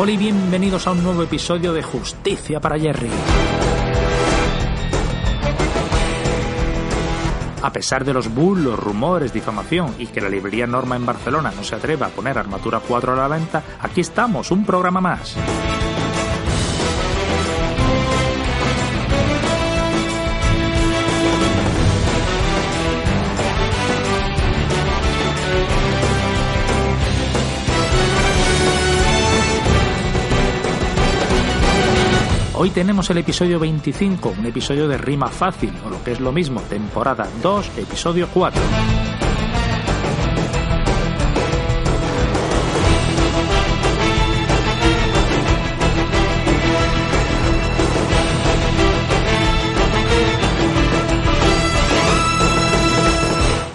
Hola y bienvenidos a un nuevo episodio de Justicia para Jerry. A pesar de los bulos, rumores, difamación y que la librería Norma en Barcelona no se atreva a poner Armatura 4 a la venta, aquí estamos, un programa más. Hoy tenemos el episodio 25, un episodio de rima fácil, o lo que es lo mismo, temporada 2, episodio 4.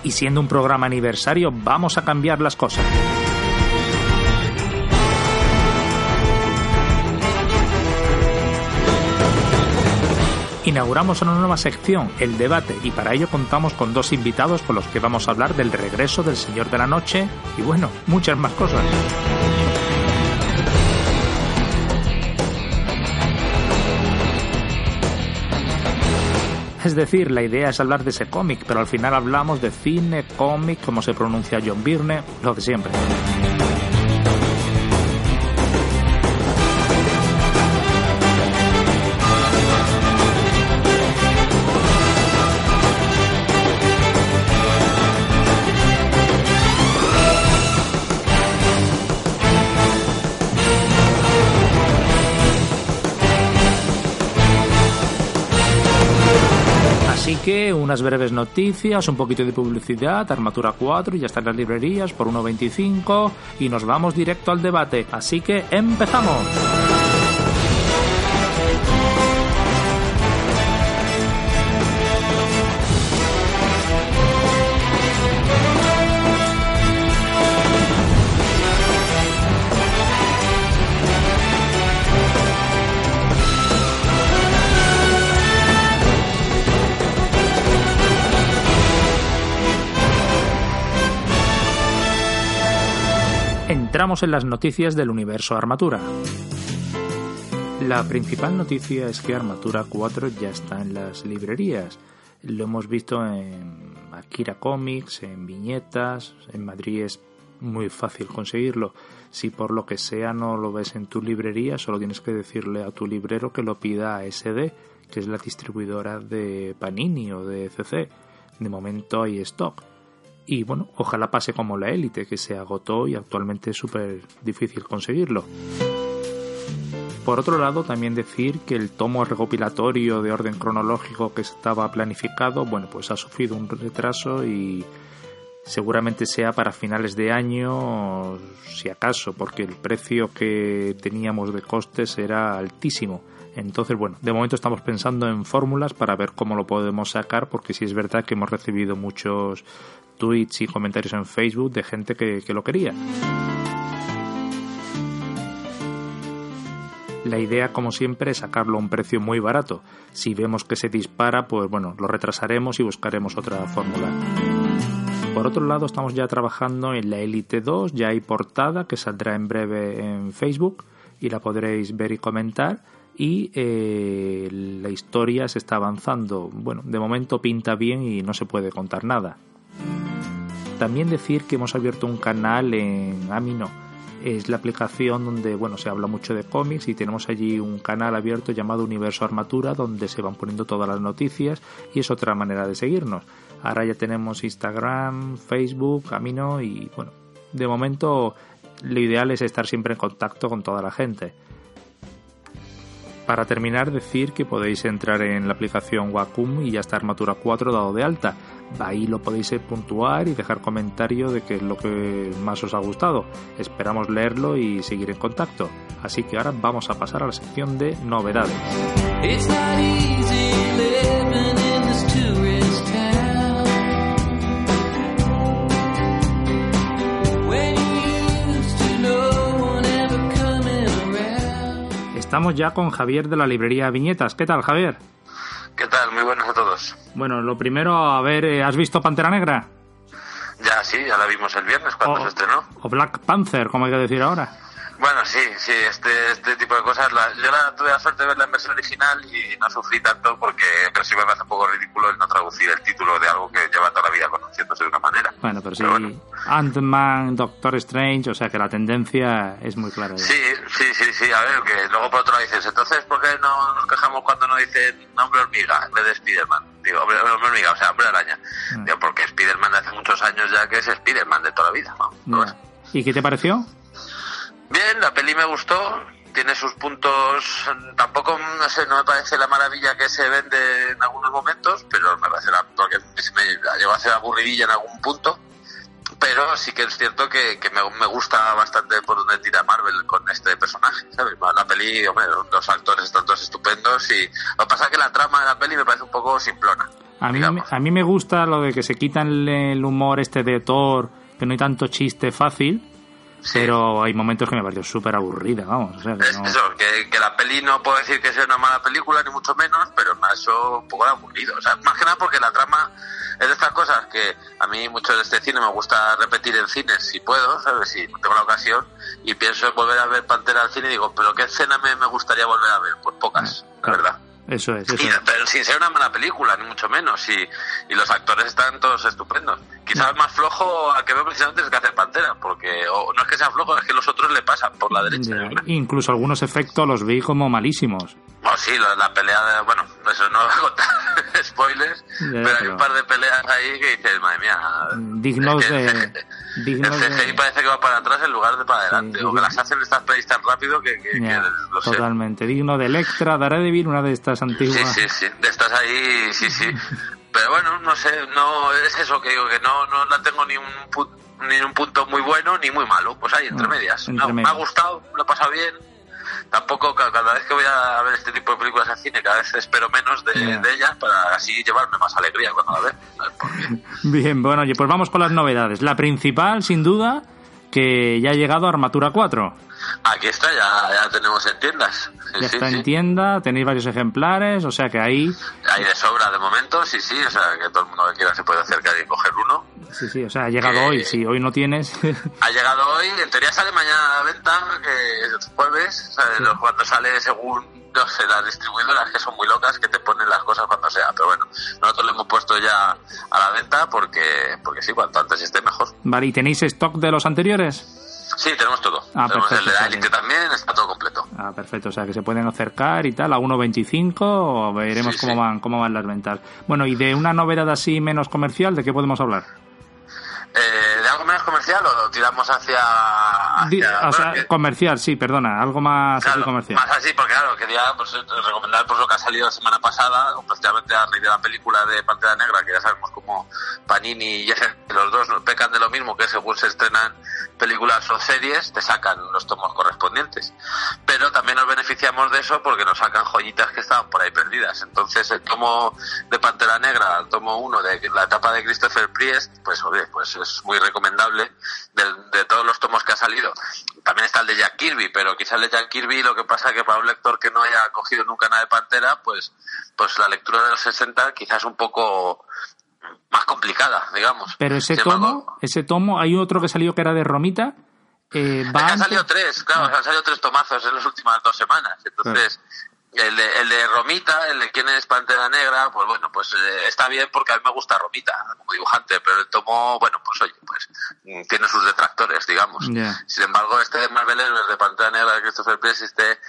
Y siendo un programa aniversario, vamos a cambiar las cosas. Inauguramos una nueva sección, el debate, y para ello contamos con dos invitados con los que vamos a hablar del regreso del Señor de la Noche y bueno, muchas más cosas. Es decir, la idea es hablar de ese cómic, pero al final hablamos de cine, cómic, como se pronuncia John Byrne, lo de siempre. Unas breves noticias, un poquito de publicidad, Armatura 4 y ya está en las librerías por 1.25 y nos vamos directo al debate. Así que empezamos. Entramos en las noticias del universo Armatura. La principal noticia es que Armatura 4 ya está en las librerías. Lo hemos visto en Akira Comics, en viñetas, en Madrid es muy fácil conseguirlo. Si por lo que sea no lo ves en tu librería, solo tienes que decirle a tu librero que lo pida a SD, que es la distribuidora de Panini o de CC. De momento hay stock. Y bueno, ojalá pase como la élite, que se agotó y actualmente es súper difícil conseguirlo. Por otro lado, también decir que el tomo recopilatorio de orden cronológico que estaba planificado, bueno, pues ha sufrido un retraso y seguramente sea para finales de año, si acaso, porque el precio que teníamos de costes era altísimo. Entonces, bueno, de momento estamos pensando en fórmulas para ver cómo lo podemos sacar, porque sí es verdad que hemos recibido muchos tweets y comentarios en Facebook de gente que, que lo quería. La idea, como siempre, es sacarlo a un precio muy barato. Si vemos que se dispara, pues bueno, lo retrasaremos y buscaremos otra fórmula. Por otro lado, estamos ya trabajando en la Elite 2, ya hay portada que saldrá en breve en Facebook y la podréis ver y comentar. Y eh, la historia se está avanzando. Bueno, de momento pinta bien y no se puede contar nada. También decir que hemos abierto un canal en Amino. Es la aplicación donde bueno se habla mucho de cómics y tenemos allí un canal abierto llamado Universo Armatura donde se van poniendo todas las noticias y es otra manera de seguirnos. Ahora ya tenemos Instagram, Facebook, Amino y bueno, de momento lo ideal es estar siempre en contacto con toda la gente. Para terminar, decir que podéis entrar en la aplicación Wacom y ya está Armatura 4 dado de alta. Ahí lo podéis puntuar y dejar comentario de qué es lo que más os ha gustado. Esperamos leerlo y seguir en contacto. Así que ahora vamos a pasar a la sección de novedades. Estamos ya con Javier de la librería Viñetas. ¿Qué tal, Javier? ¿Qué tal? Muy buenos a todos. Bueno, lo primero, a ver, eh, ¿has visto Pantera Negra? Ya, sí, ya la vimos el viernes cuando se estrenó. O Black Panther, como hay que decir ahora. Bueno, sí, sí, este, este tipo de cosas. yo la, tuve la suerte de ver la versión original y no sufrí tanto porque pero sí me parece un poco ridículo el no traducir el título de algo que lleva toda la vida conociéndose de una manera. Bueno, pero sí, Ant-Man, Doctor Strange, o sea que la tendencia es muy clara. Sí, sí, sí, sí, a ver, que luego por otro lado dices, entonces, ¿por qué no nos quejamos cuando nos dicen nombre hormiga en vez de Spider-Man? Digo, hombre, hormiga, o sea, hombre araña. Mm. Digo, porque Spider-Man de hace muchos años ya que es Spider-Man de toda la vida. ¿no? ¿Y qué te pareció? Bien, la peli me gustó, tiene sus puntos, tampoco, no sé, no me parece la maravilla que se vende en algunos momentos, pero me parece la, porque me llegó a ser aburridilla en algún punto, pero sí que es cierto que, me, gusta bastante por donde tira Marvel con este personaje, ¿sabes? La peli, hombre, los actores están todos estupendos y lo que pasa es que la trama de la peli me parece un poco simplona. A mí, a mí me gusta lo de que se quitan el humor este de Thor, que no hay tanto chiste fácil, pero hay momentos que me pareció súper aburrida, vamos. O sea, que Eso, que, la peli no puedo decir que sea una mala película, ni mucho menos, pero me ha hecho un poco aburrido. O sea, más que nada porque la trama es de estas cosas que a mí mucho de este cine me gusta repetir en cines si puedo, ¿sabes? Si tengo la ocasión y pienso en volver a ver Pantera al cine y digo, ¿pero qué escena me, me gustaría volver a ver? Pues pocas, la verdad. Eso es. Pero sin ser una mala película, ni mucho menos. Y, y los actores están todos estupendos. Quizás el más flojo al que veo precisamente es que hace Pantera, porque no es que sea flojo, es que los otros le pasan por la derecha. incluso algunos efectos los vi como malísimos. Oh, sí, la, pelea de. Bueno, eso no voy a contar spoilers, pero hay un par de peleas ahí que dices, madre mía. Dignos de. El CGI parece que va para atrás en lugar de para adelante, o que las hacen estas pelis tan rápido que, que, Totalmente. Digno de Electra, Daredevil, una de estas antiguas. Sí, sí, sí. De estas ahí, sí, sí. pero bueno, no sé, no es eso que digo, que no, no la tengo ni un ni un punto muy bueno ni muy malo, pues ahí entre medias. Me ha gustado, lo he pasado bien, tampoco cada vez que voy a ver este tipo de películas al cine, cada vez espero menos de, ellas para así llevarme más alegría cuando la veo. Bien, bueno, pues vamos con las novedades. La principal, sin duda, que ya ha llegado a Armatura 4. Aquí está, ya, ya tenemos en tiendas. ya está en tienda, tenéis varios ejemplares, o sea que ahí... Hay de sobra de momento, sí, sí, o sea que todo el mundo que quiera se puede acercar y coger uno. Sí, sí, o sea, ha llegado hoy, si hoy no tienes... ha llegado hoy, en teoría sale mañana a la venta, que es jueves, cuando sale según, no sé, las distribuidoras que son muy locas, que te ponen las cosas cuando sea, pero bueno, nosotros lo hemos puesto ya a la venta porque, porque sí, cuanto antes esté mejor. Vale, ¿y tenéis stock de los anteriores? Sí, tenemos todo. Ah, tenemos el de Elite también, está todo completo. Ah, perfecto. O sea, que se pueden acercar y tal a 1.25 o veremos cómo van cómo van las ventas. Bueno, y de una novedad así menos comercial, ¿de qué podemos hablar? Eh, ¿De algo menos comercial o lo tiramos hacia...? o sea, comercial, sí, perdona, algo más así comercial. Más así, porque claro, quería pues, recomendar pues, lo que ha salido la semana pasada, prácticamente a raíz de la película de Pantera Negra, que ya sabemos como Panini y los dos pecan de lo mismo, que según se estrenan películas o series, te sacan los tomos correspondientes. Pero también nos beneficiamos de eso porque nos sacan joyitas que estaban por ahí perdidas. Entonces, el tomo de Pantera Negra, el tomo 1 de la etapa de Christopher Priest, pues, oye, pues es muy recomendable. De, todos los tomos que ha salido, también está el de Jack Kirby, pero quizás el de Jack Kirby lo que pasa es que para un lector que no haya cogido nunca nada de Pantera, pues, pues la lectura de los 60 quizás es un poco más complicada, digamos. Pero ese tomo, ese tomo, hay otro que salió que era de Romita. Eh, han salido tres, claro, ah. han salido tres tomazos en las últimas dos semanas. Entonces, el, de, el de Romita, el de quién es Pantera Negra, pues bueno, pues eh, está bien porque a mí me gusta Romita como dibujante, pero el tomo, bueno, pues oye, pues mm, tiene sus detractores, digamos. Sin embargo, este de Marvel el de Pantera Negra de Christopher Priest, este,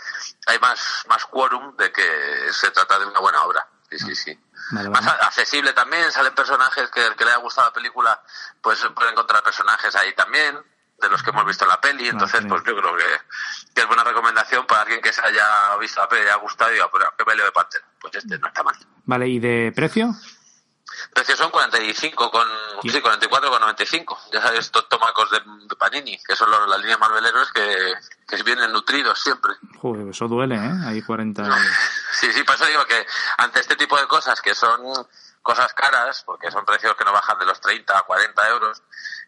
hay más, más quórum de que se trata de una buena obra. Sí, sí, sí. Más accesible también, salen personajes que el que le ha gustado la película, pues puede encontrar personajes ahí también. De los que hemos visto en la peli, entonces pues yo creo que, que, es buena recomendación para alguien que se haya visto la peli y haya gustado y diga, pero qué peleo de Pantera, pues este no está mal. Vale, ¿y de precio? Precios son 45 con, sí, 44 con 95. Ya sabes, estos tomacos de, Panini, que son los, las líneas Marvel que, que vienen nutridos siempre. Joder, eso duele, ¿eh? Ahí 40. Sí, sí, por eso digo que ante este tipo de cosas que son cosas caras, porque son precios que no bajan de los 30 a 40 euros,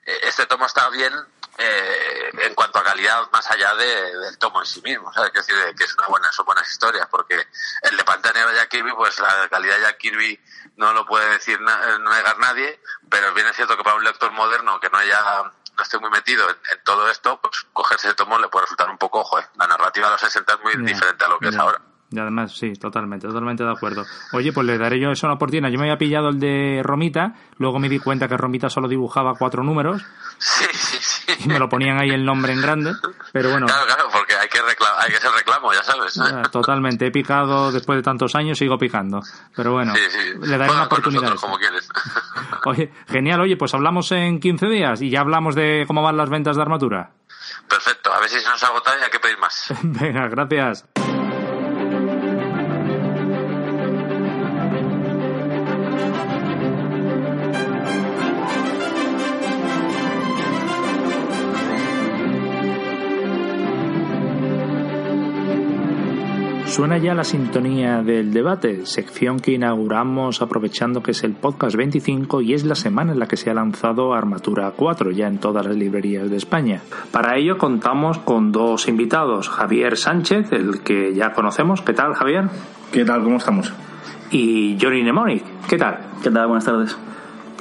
eh, este tomo está bien eh, en cuanto a calidad más allá de, del tomo en sí mismo, ¿sabes? Que, decir, que es una buena, son buenas historias, porque el de de Jack Kirby, pues la calidad de Jack Kirby no lo puede decir no negar nadie, pero bien es cierto que para un lector moderno que no haya no esté muy metido en, todo esto, pues cogerse ese tomo le puede resultar un poco, ojo, la narrativa de los 60 es muy diferente a lo que es ahora. Y además, sí, totalmente, totalmente de acuerdo. Oye, pues le daré yo eso una oportunidad. Yo me había pillado el de Romita, luego me di cuenta que Romita solo dibujaba cuatro números. Sí, sí, sí. Y me lo ponían ahí el nombre en grande, pero bueno. Claro, claro, porque hay que, hay que hacer reclamo, ya sabes. Totalmente, he picado después de tantos años, sigo picando. Pero bueno, le daré una oportunidad. como quieres. Oye, genial, oye, pues hablamos en 15 días y ya hablamos de cómo van las ventas de armadura. Perfecto, a ver si se nos agota y hay que pedir más. Venga, gracias. Suena ya la sintonía del debate, sección que inauguramos aprovechando que es el podcast 25 y es la semana en la que se ha lanzado Armatura 4 ya en todas las librerías de España. Para ello contamos con dos invitados, Javier Sánchez, el que ya conocemos. ¿Qué tal, Javier? ¿Qué tal? ¿Cómo estamos? Y Johnny Mnemonic. ¿Qué tal? ¿Qué tal? Buenas tardes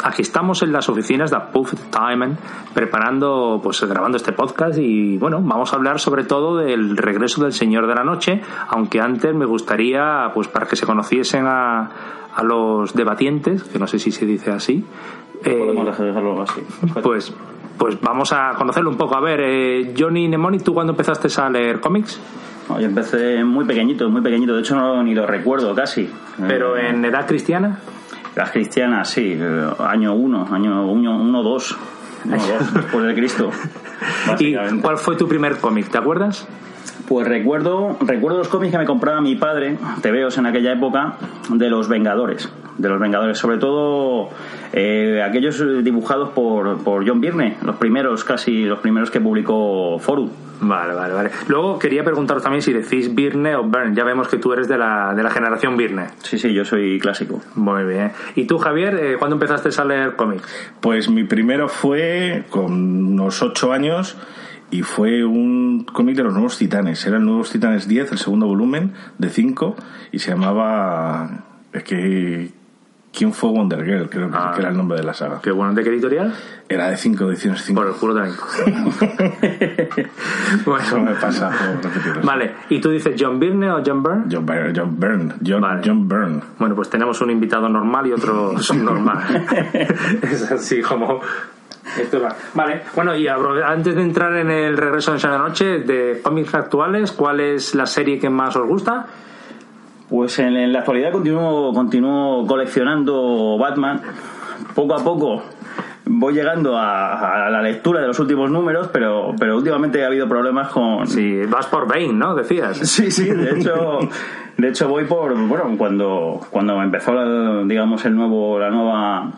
aquí estamos en las oficinas de Puff Time preparando, pues grabando este podcast y bueno, vamos a hablar sobre todo del regreso del Señor de la Noche, aunque antes me gustaría, pues para que se conociesen a, a los debatientes, que no sé si se dice así. Podemos dejarlo así. Pues, pues vamos a conocerlo un poco. A ver, eh, Johnny Nemoni, ¿tú cuándo empezaste a leer cómics? yo empecé muy pequeñito, muy pequeñito, de hecho no ni lo recuerdo casi. ¿Pero en edad cristiana? Las cristianas, sí, eh, año 1, año 1, 2, después de Cristo. ¿Y cuál fue tu primer cómic? ¿Te acuerdas? Pues recuerdo, recuerdo los cómics que me compraba mi padre, TVOs en aquella época, de los Vengadores. De los Vengadores, sobre todo eh, aquellos dibujados por, por John Byrne, los primeros, casi los primeros que publicó Forum. Vale, vale, vale. Luego quería preguntaros también si decís Birne o Byrne. Ya vemos que tú eres de la, de la generación Birne. Sí, sí, yo soy clásico. Muy bien. ¿Y tú, Javier, eh, cuándo empezaste a leer cómics? Pues mi primero fue con unos ocho años y fue un cómic de los Nuevos Titanes. Era el Nuevos Titanes 10, el segundo volumen de 5, y se llamaba... Es que ¿Quién fue Wonder Girl? Creo que, era el nombre de la saga. ¿Qué bueno? ¿De qué editorial? Era de cinco ediciones. Cinco. Por el culo también. bueno. Eso me pasa Vale. ¿Y tú dices John Byrne o John Byrne? John Byrne. John Byrne. John, John Byrne. Bueno, pues tenemos un invitado normal y otro subnormal. es así como... Esto va. Vale, bueno, y antes de entrar en el regreso de esa noche, de cómics actuales, ¿cuál es la serie que más os gusta? Pues en, la actualidad continúo, continúo coleccionando Batman. Poco a poco voy llegando a, la lectura de los últimos números, pero, pero últimamente ha habido problemas con... Sí, vas por Bane, ¿no? Decías. Sí, sí, de hecho, de hecho voy por... Bueno, cuando, cuando empezó, digamos, el nuevo, la nueva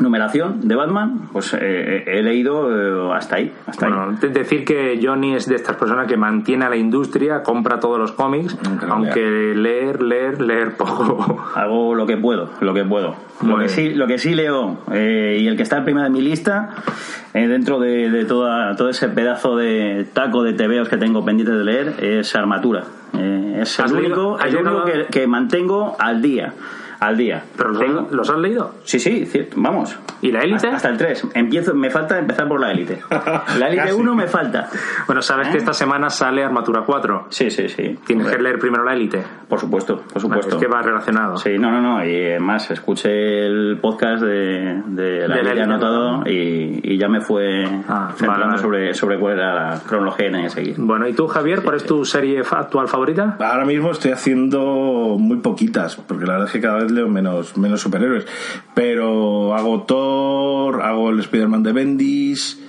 numeración de Batman, pues eh, he leído eh, hasta ahí. Hasta bueno, decir que Johnny es de estas personas que mantiene a la industria, compra todos los cómics, aunque leer, leer, leer poco. Hago lo que puedo, lo que puedo. Lo que, sí, lo que sí leo, eh, y el que está en primera de mi lista, dentro de, toda, todo ese pedazo de taco de tebeos que tengo pendiente de leer, es Armatura. es el único, el único que, que mantengo al día al día. ¿Pero los, has leído? Sí, sí, vamos. ¿Y la élite? Hasta, el 3. Empiezo, me falta empezar por la élite. La élite 1 me falta. Bueno, sabes que ¿Eh? esta semana sale Armatura 4. Sí, sí, sí. Tienes que leer primero la élite. Por supuesto, por supuesto. es que va relacionado. Sí, no, no, no. Y además escuché el podcast de, de la élite anotado y, y, ya me fue ah, Sobre, sobre cuál era la cronología que tenía que seguir. Bueno, ¿y tú, Javier, cuál es tu serie actual favorita? Ahora mismo estoy haciendo muy poquitas, porque la verdad es que cada vez leo menos, menos superhéroes. Pero hago Thor, hago el Spider-Man de Bendis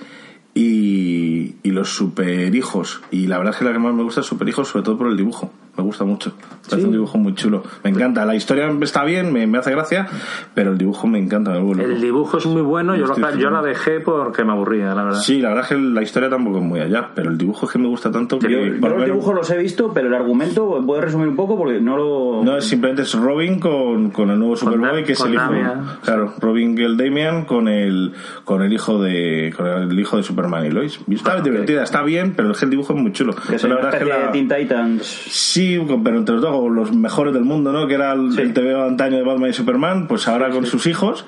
y, y los superhijos. Y la verdad es que la que más me gusta es superhijos, sobre todo por el dibujo. Me gusta mucho. Es un dibujo muy chulo. Me encanta. La historia está bien, me, me hace gracia, pero el dibujo me encanta. me El dibujo es muy bueno, yo, lo- yo la dejé porque me aburría, la verdad. Sí, la verdad es que la historia tampoco es muy allá, pero el dibujo es que me gusta tanto que... Yo, los menos- dibujos los he visto, pero el argumento, ¿puedes resumir un poco? Porque no lo... No, es simplemente es Robin con, con el nuevo Superboy, que es el hijo. Damian. Claro, Robin y el Damian con el, con el hijo de con el hijo de Superman y Lois. Y está divertida, está bien, pero es que el dibujo es muy chulo. que la verdad es que la- de Teen Titans. Sí, pero entre los dos, los mejores del mundo, ¿no? Que era el, el TV antaño de Batman y Superman, pues ahora con sus hijos.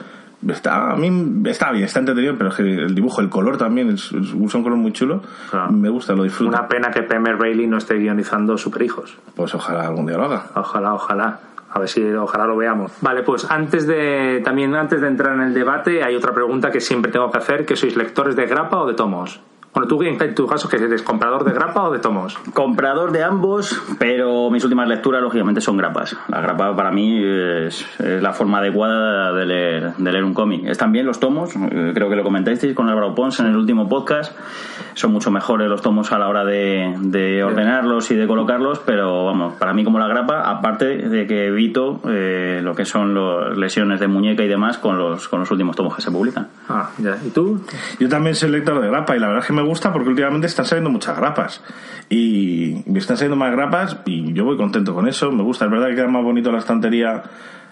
Está, a mí está bien, está entretenido, pero es que el dibujo, el color también, es, es- un color muy chulo. Claro. Me gusta, lo disfruto. Una pena que Pemer Bailey no esté guionizando Superhijos. Pues ojalá algún día lo haga. Ojalá, ojalá. A ver si ojalá lo veamos. Vale, pues antes de también antes de entrar en el debate hay otra pregunta que siempre tengo que hacer, que sois lectores de grapa o de tomos. Bueno, tú en tu caso que eres comprador de grapa o de tomos. Comprador de ambos, pero mis últimas lecturas, lógicamente, son grapas. La grapa para mí es, es la forma adecuada de leer, de leer un cómic. Están bien los tomos, eh, creo que lo comentasteis con Álvaro Pons en el último podcast. Son mucho mejores los tomos a la hora de, de ordenarlos y de colocarlos, pero vamos, para mí como la grapa, aparte de que evito eh, lo que son las lesiones de muñeca y demás con los, con los últimos tomos que se publican. Ah, ya. ¿Y tú? Yo también soy lector de grapa y la verdad es que me gusta porque últimamente están saliendo muchas grapas. Y me están saliendo más grapas y yo voy contento con eso. Me gusta, es verdad que queda más bonito la estantería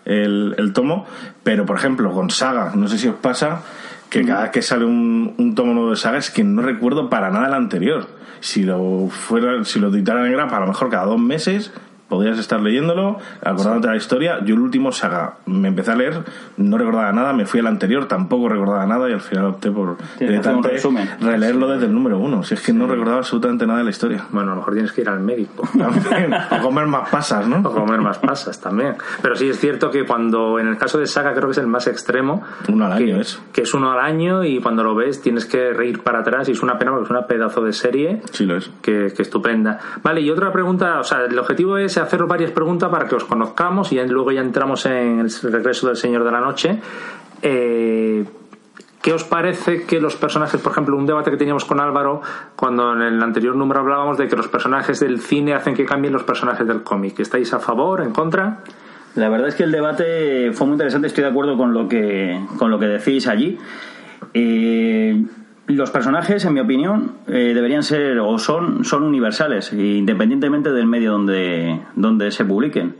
el, el tomo, pero por ejemplo con Saga, no sé si os pasa que cada vez que sale un, un tomo nuevo de Saga es que no recuerdo para nada el anterior. Si lo fuera, si lo editaran en grapa, a lo mejor cada dos meses podrías estar leyéndolo, acordándote de la historia. Yo el último saga me empecé a leer, no recordaba nada, me fui al anterior, tampoco recordaba nada y al final opté por que directamente releerlo desde el número uno. Si es que no recordaba absolutamente nada de la historia. Bueno, a lo mejor tienes que ir al médico. A comer más pasas, ¿no? O comer más pasas también. Pero sí es cierto que cuando, en el caso de Saga, creo que es el más extremo. Uno al que, año es. Que es uno al año y cuando lo ves tienes que reír para atrás y es una pena porque es una pedazo de serie Sí lo es. que, que estupenda. Vale, y otra pregunta, o sea, el objetivo es hacer varias preguntas para que os conozcamos y luego ya entramos en el regreso del Señor de la Noche. Eh, ¿Qué os parece que los personajes, por ejemplo, un debate que teníamos con Álvaro cuando en el anterior número hablábamos de que los personajes del cine hacen que cambien los personajes del cómic? ¿Estáis a favor, en contra? La verdad es que el debate fue muy interesante, estoy de acuerdo con lo que, con lo que decís allí. Eh, los personajes, en mi opinión, eh, deberían ser o son, son universales, independientemente del medio donde, donde se publiquen.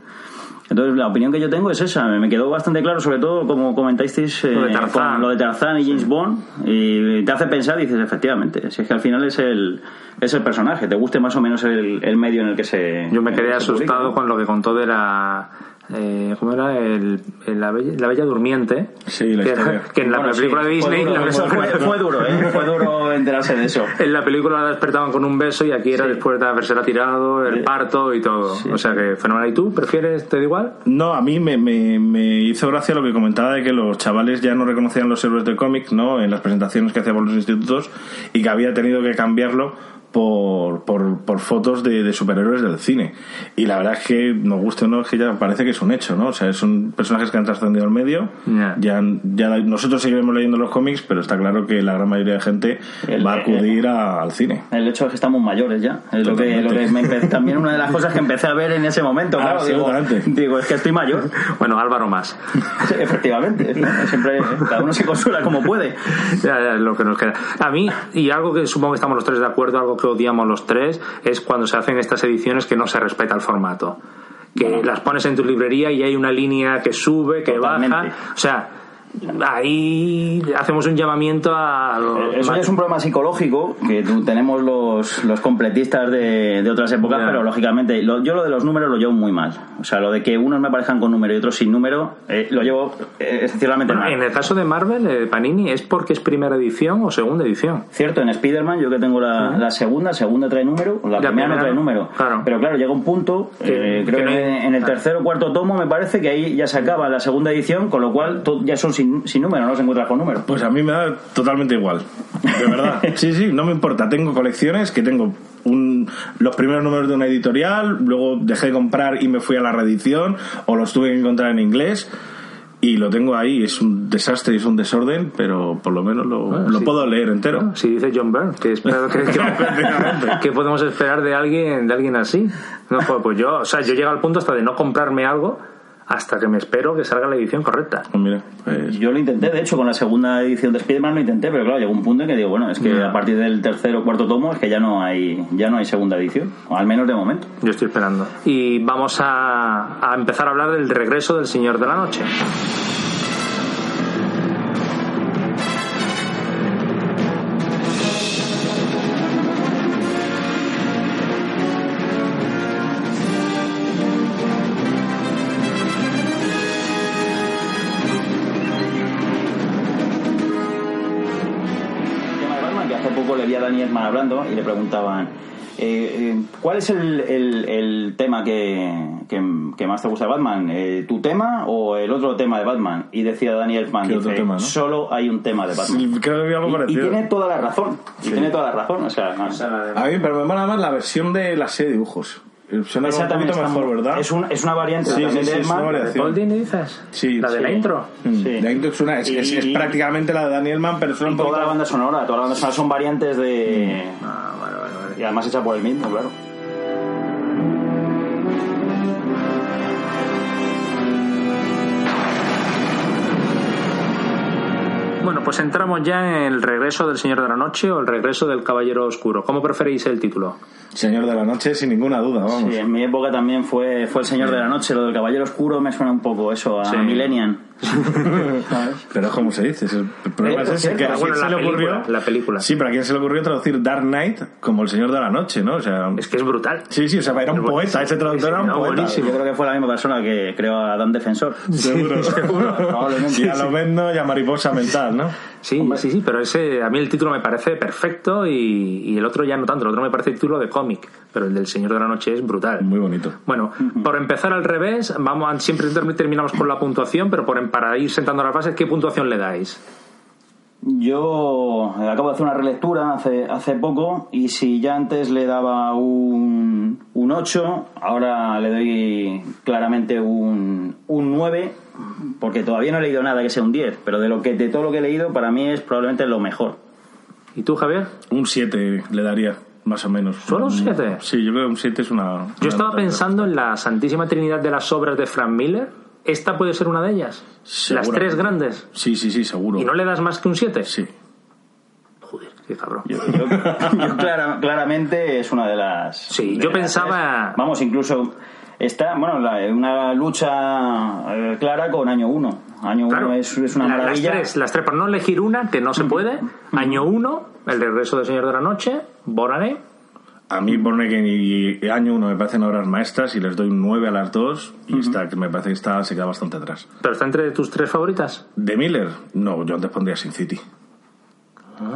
Entonces, la opinión que yo tengo es esa. Me quedó bastante claro, sobre todo, como comentáis eh, Lo de Tarzán. lo de Tarzán y James Bond. Y te hace pensar, dices, efectivamente, si es que al final es el, es el personaje, te guste más o menos el, el medio en el que se. Yo me quedé que publica, asustado ¿no? con lo que contó de la. Eh, ¿Cómo era? El, el- la, bella, la Bella Durmiente. Sí, la que, historia. que en la Bueno, película sí, de fue Disney. duro, fue, duro, ¿eh? Fue duro enterarse de eso. En la película la despertaban con un beso y aquí era después de haberse tirado, el parto y todo. O sea que fenomenal. ¿Y tú prefieres, te da igual? No, a mí me, me, me hizo gracia lo que comentaba de que los chavales ya no reconocían los héroes de cómic, ¿no? En las presentaciones que hacía por los institutos y que había tenido que cambiarlo por, por, por fotos de, de superhéroes del cine. Y la verdad es que, nos guste o no, es que ya parece que es un hecho, ¿no? O sea, son personajes que han trascendido al medio. Ya. Ya, ya nosotros seguiremos leyendo los cómics, pero está claro que la gran mayoría de gente El- va a acudir a- al cine. El hecho es que estamos mayores ya. Es lo que, lo que me empe- también una de las cosas que empecé a ver en ese momento. Claro, digo, digo, es que estoy mayor. Bueno, Álvaro más. Efectivamente. ¿no? Siempre cada uno se consuela como puede. Ya, ya, es lo que nos queda. A mí, y algo que supongo que estamos los tres de acuerdo, algo que odiamos los tres, es cuando se hacen estas ediciones que no se respeta el formato. Que las pones en tu librería y hay una línea que sube, que Totalmente. baja. O sea, ahí hacemos un llamamiento a. los- Eso ya es un problema psicológico que tenemos los, los completistas de, de otras épocas, Ya. pero lógicamente lo- yo lo de los números lo llevo muy mal. O sea, lo de que unos me aparezcan con número y otros sin número, eh, lo llevo eh, excepcionalmente Bueno, mal. en el caso de Marvel, eh, Panini, ¿es porque es primera edición o segunda edición? Cierto, en Spider-Man yo que tengo la, la segunda, segunda trae número, la, La primera no primera trae no. número. Claro. Pero claro, llega un punto, Que- eh, creo que no hay- en el tercer o cuarto tomo me parece que ahí ya se acaba la segunda edición, con lo cual ya son sin, sin número, no se encuentra con número. Pues a mí me da totalmente igual. De verdad. Sí, sí, no me importa. Tengo colecciones que tengo un, los primeros números de una editorial, luego dejé de comprar y me fui a la reedición, o los tuve que encontrar en inglés. y lo tengo ahí. Es un desastre y es un desorden, pero por lo menos lo, Bueno, lo sí. puedo leer entero. Si dice John Byrne, ¿qué, espero que, que- ¿qué podemos esperar de alguien, de alguien así? No, pues, pues yo, o sea, yo llego al punto hasta de no comprarme algo hasta que me espero que salga la edición correcta. Pues mira, pues, Yo lo intenté, de hecho, con la segunda edición de Spider-Man lo intenté, pero claro, llegó un punto en que digo, bueno, es que a partir del tercer o cuarto tomo es que ya no hay ya no hay segunda edición, o al menos de momento. Yo estoy esperando. Y vamos a, a empezar a hablar del regreso del Señor de la Noche. Hablando y le preguntaban, eh, eh, ¿cuál es el, el- el tema que, que- que más te gusta de Batman? Eh, ¿Tu tema o el otro tema de Batman? Y decía Dani Elfman, ¿Qué otro dice, tema, no? solo hay un tema de Batman. sí, creo que vi algo Y, tiene toda la razón, y tiene toda la razón, o sea, no, A mí, pero me mola más la versión de la serie de dibujos. Suena esa un también poquito está mejor, muy- ¿verdad? Es, un- es una variante Sí, también sí, de sí, es una Elfman. variación. ¿Paul Dini dices? Sí, ¿La de la intro? Mm, Sí. La intro es, una, es, es- es Y- prácticamente la de Daniel Mann, pero suena Y un toda poquito la banda sonora, toda la banda sonora son variantes de... Ah, vale, vale, vale. Y además hecha por el mismo, claro. Bueno, pues entramos ya en el regreso del Señor de la Noche o el regreso del Caballero Oscuro. ¿Cómo preferís el título? Señor de la Noche, sin ninguna duda, vamos. Sí, en mi época también fue, fue el Señor de la Noche, lo del Caballero Oscuro me suena un poco eso, a Sí. Millennium. Pero como se dice, el problema Eh, es ese, sí, que a pero quién se le ocurrió... la película. Sí, pero a quién se le ocurrió traducir Dark Knight como el Señor de la Noche, ¿no? O sea... Es que es brutal. Sí, sí, o sea, era un Es poeta, ese traductor era un poeta. buenísimo. Yo creo que fue la misma persona que creó a Dan Defensor. Seguro, seguro. Probablemente. Y a lo vendo y a mariposa mental, ¿no? Sí, sí, sí, pero ese a mí el título me parece perfecto y, y el otro ya no tanto. El otro me parece título de cómic, pero el del Señor de la Noche es brutal. Muy bonito. Bueno, por empezar al revés, vamos a- siempre term- terminamos con la puntuación, pero por, para ir sentando las bases, ¿qué puntuación le dais? Yo acabo de hacer una relectura hace, hace poco y si ya antes le daba un, un 8, ahora le doy claramente un, un 9, porque todavía no he leído nada que sea un 10, pero de, lo que, de todo lo que he leído para mí es probablemente lo mejor. ¿Y tú, Javier? Un 7 le daría, más o menos. ¿Solo un siete? Sí, yo creo que un 7 es una... Yo una estaba pensando en la santísima trinidad de las obras de Frank Miller. ¿Esta puede ser una de ellas? Las tres grandes. Sí, sí, sí, seguro. ¿Y no le das más que un 7? Sí. Joder, qué cabrón. Yo, yo clara- claramente es una de las... Sí, de yo las pensaba- tres. Vamos, incluso está, bueno, la- una lucha eh, clara con año 1. Año 1 Claro. es, es una La- maravilla. Las tres, las tres, por no elegir una, que no se puede. Año 1, El regreso del Señor de la Noche, Borane. A mí pone que ni año uno me parecen obras maestras y les doy un 9 a las dos y esta que me parece que está, se queda bastante atrás. ¿Pero está entre tus tres favoritas? ¿De Miller? No, yo antes pondría Sin City.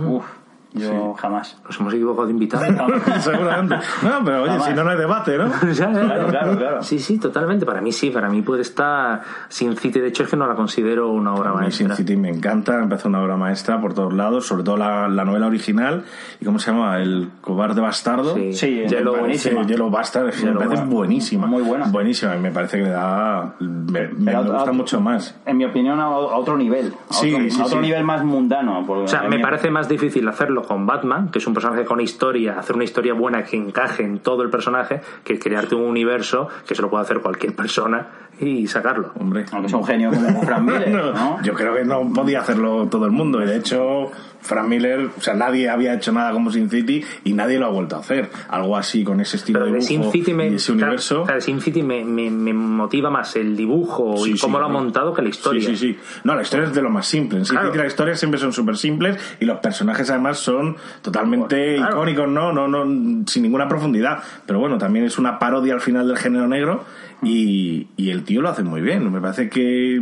Uf, yo jamás. Nos hemos equivocado de invitado. Seguramente. No, pero oye, Jamás. si no, no hay debate, ¿no? Claro, claro, claro. Sí, sí, totalmente. Para mí sí, para mí puede estar Sin City. De hecho, es que no la considero una obra A mí Sin maestra. City me encanta, me parece una obra maestra por todos lados, sobre todo la, la novela original. ¿Y cómo se llama? El cobarde bastardo. Sí, Sí, Yellow, me parece- buenísima. Yellow Bastard me parece buenísima. Muy buena. Buenísima, y me parece que le da. Me, a- gusta a- mucho más. En mi opinión, a, a otro nivel. A Sí, otro, sí, a otro sí. nivel más mundano. O sea, me parece más difícil hacerlo con Batman, que es un personaje con historia, hacer una historia buena que encaje en todo el personaje, que crearte un universo que se lo puede hacer cualquier persona y sacarlo. Hombre. Aunque es un genio como Frank Miller, No, ¿no? Yo creo que no podía hacerlo todo el mundo. Y de hecho, Frank Miller, o sea, nadie había hecho nada como Sin City y nadie lo ha vuelto a hacer. Algo así con ese estilo Pero de de Sin dibujo City me, y ese claro, universo. claro, Sin City me, me- me motiva más el dibujo Sí, y sí, cómo lo ha claro. montado que la historia. Sí, sí, sí. No, la historia es de lo más simple. En Sin Claro. City las historias siempre son súper simples y los personajes además son totalmente Claro. icónicos, ¿no? No, no, sin ninguna profundidad. Pero bueno, también es una parodia al final del género negro y, y el tío lo hace muy bien. Me parece que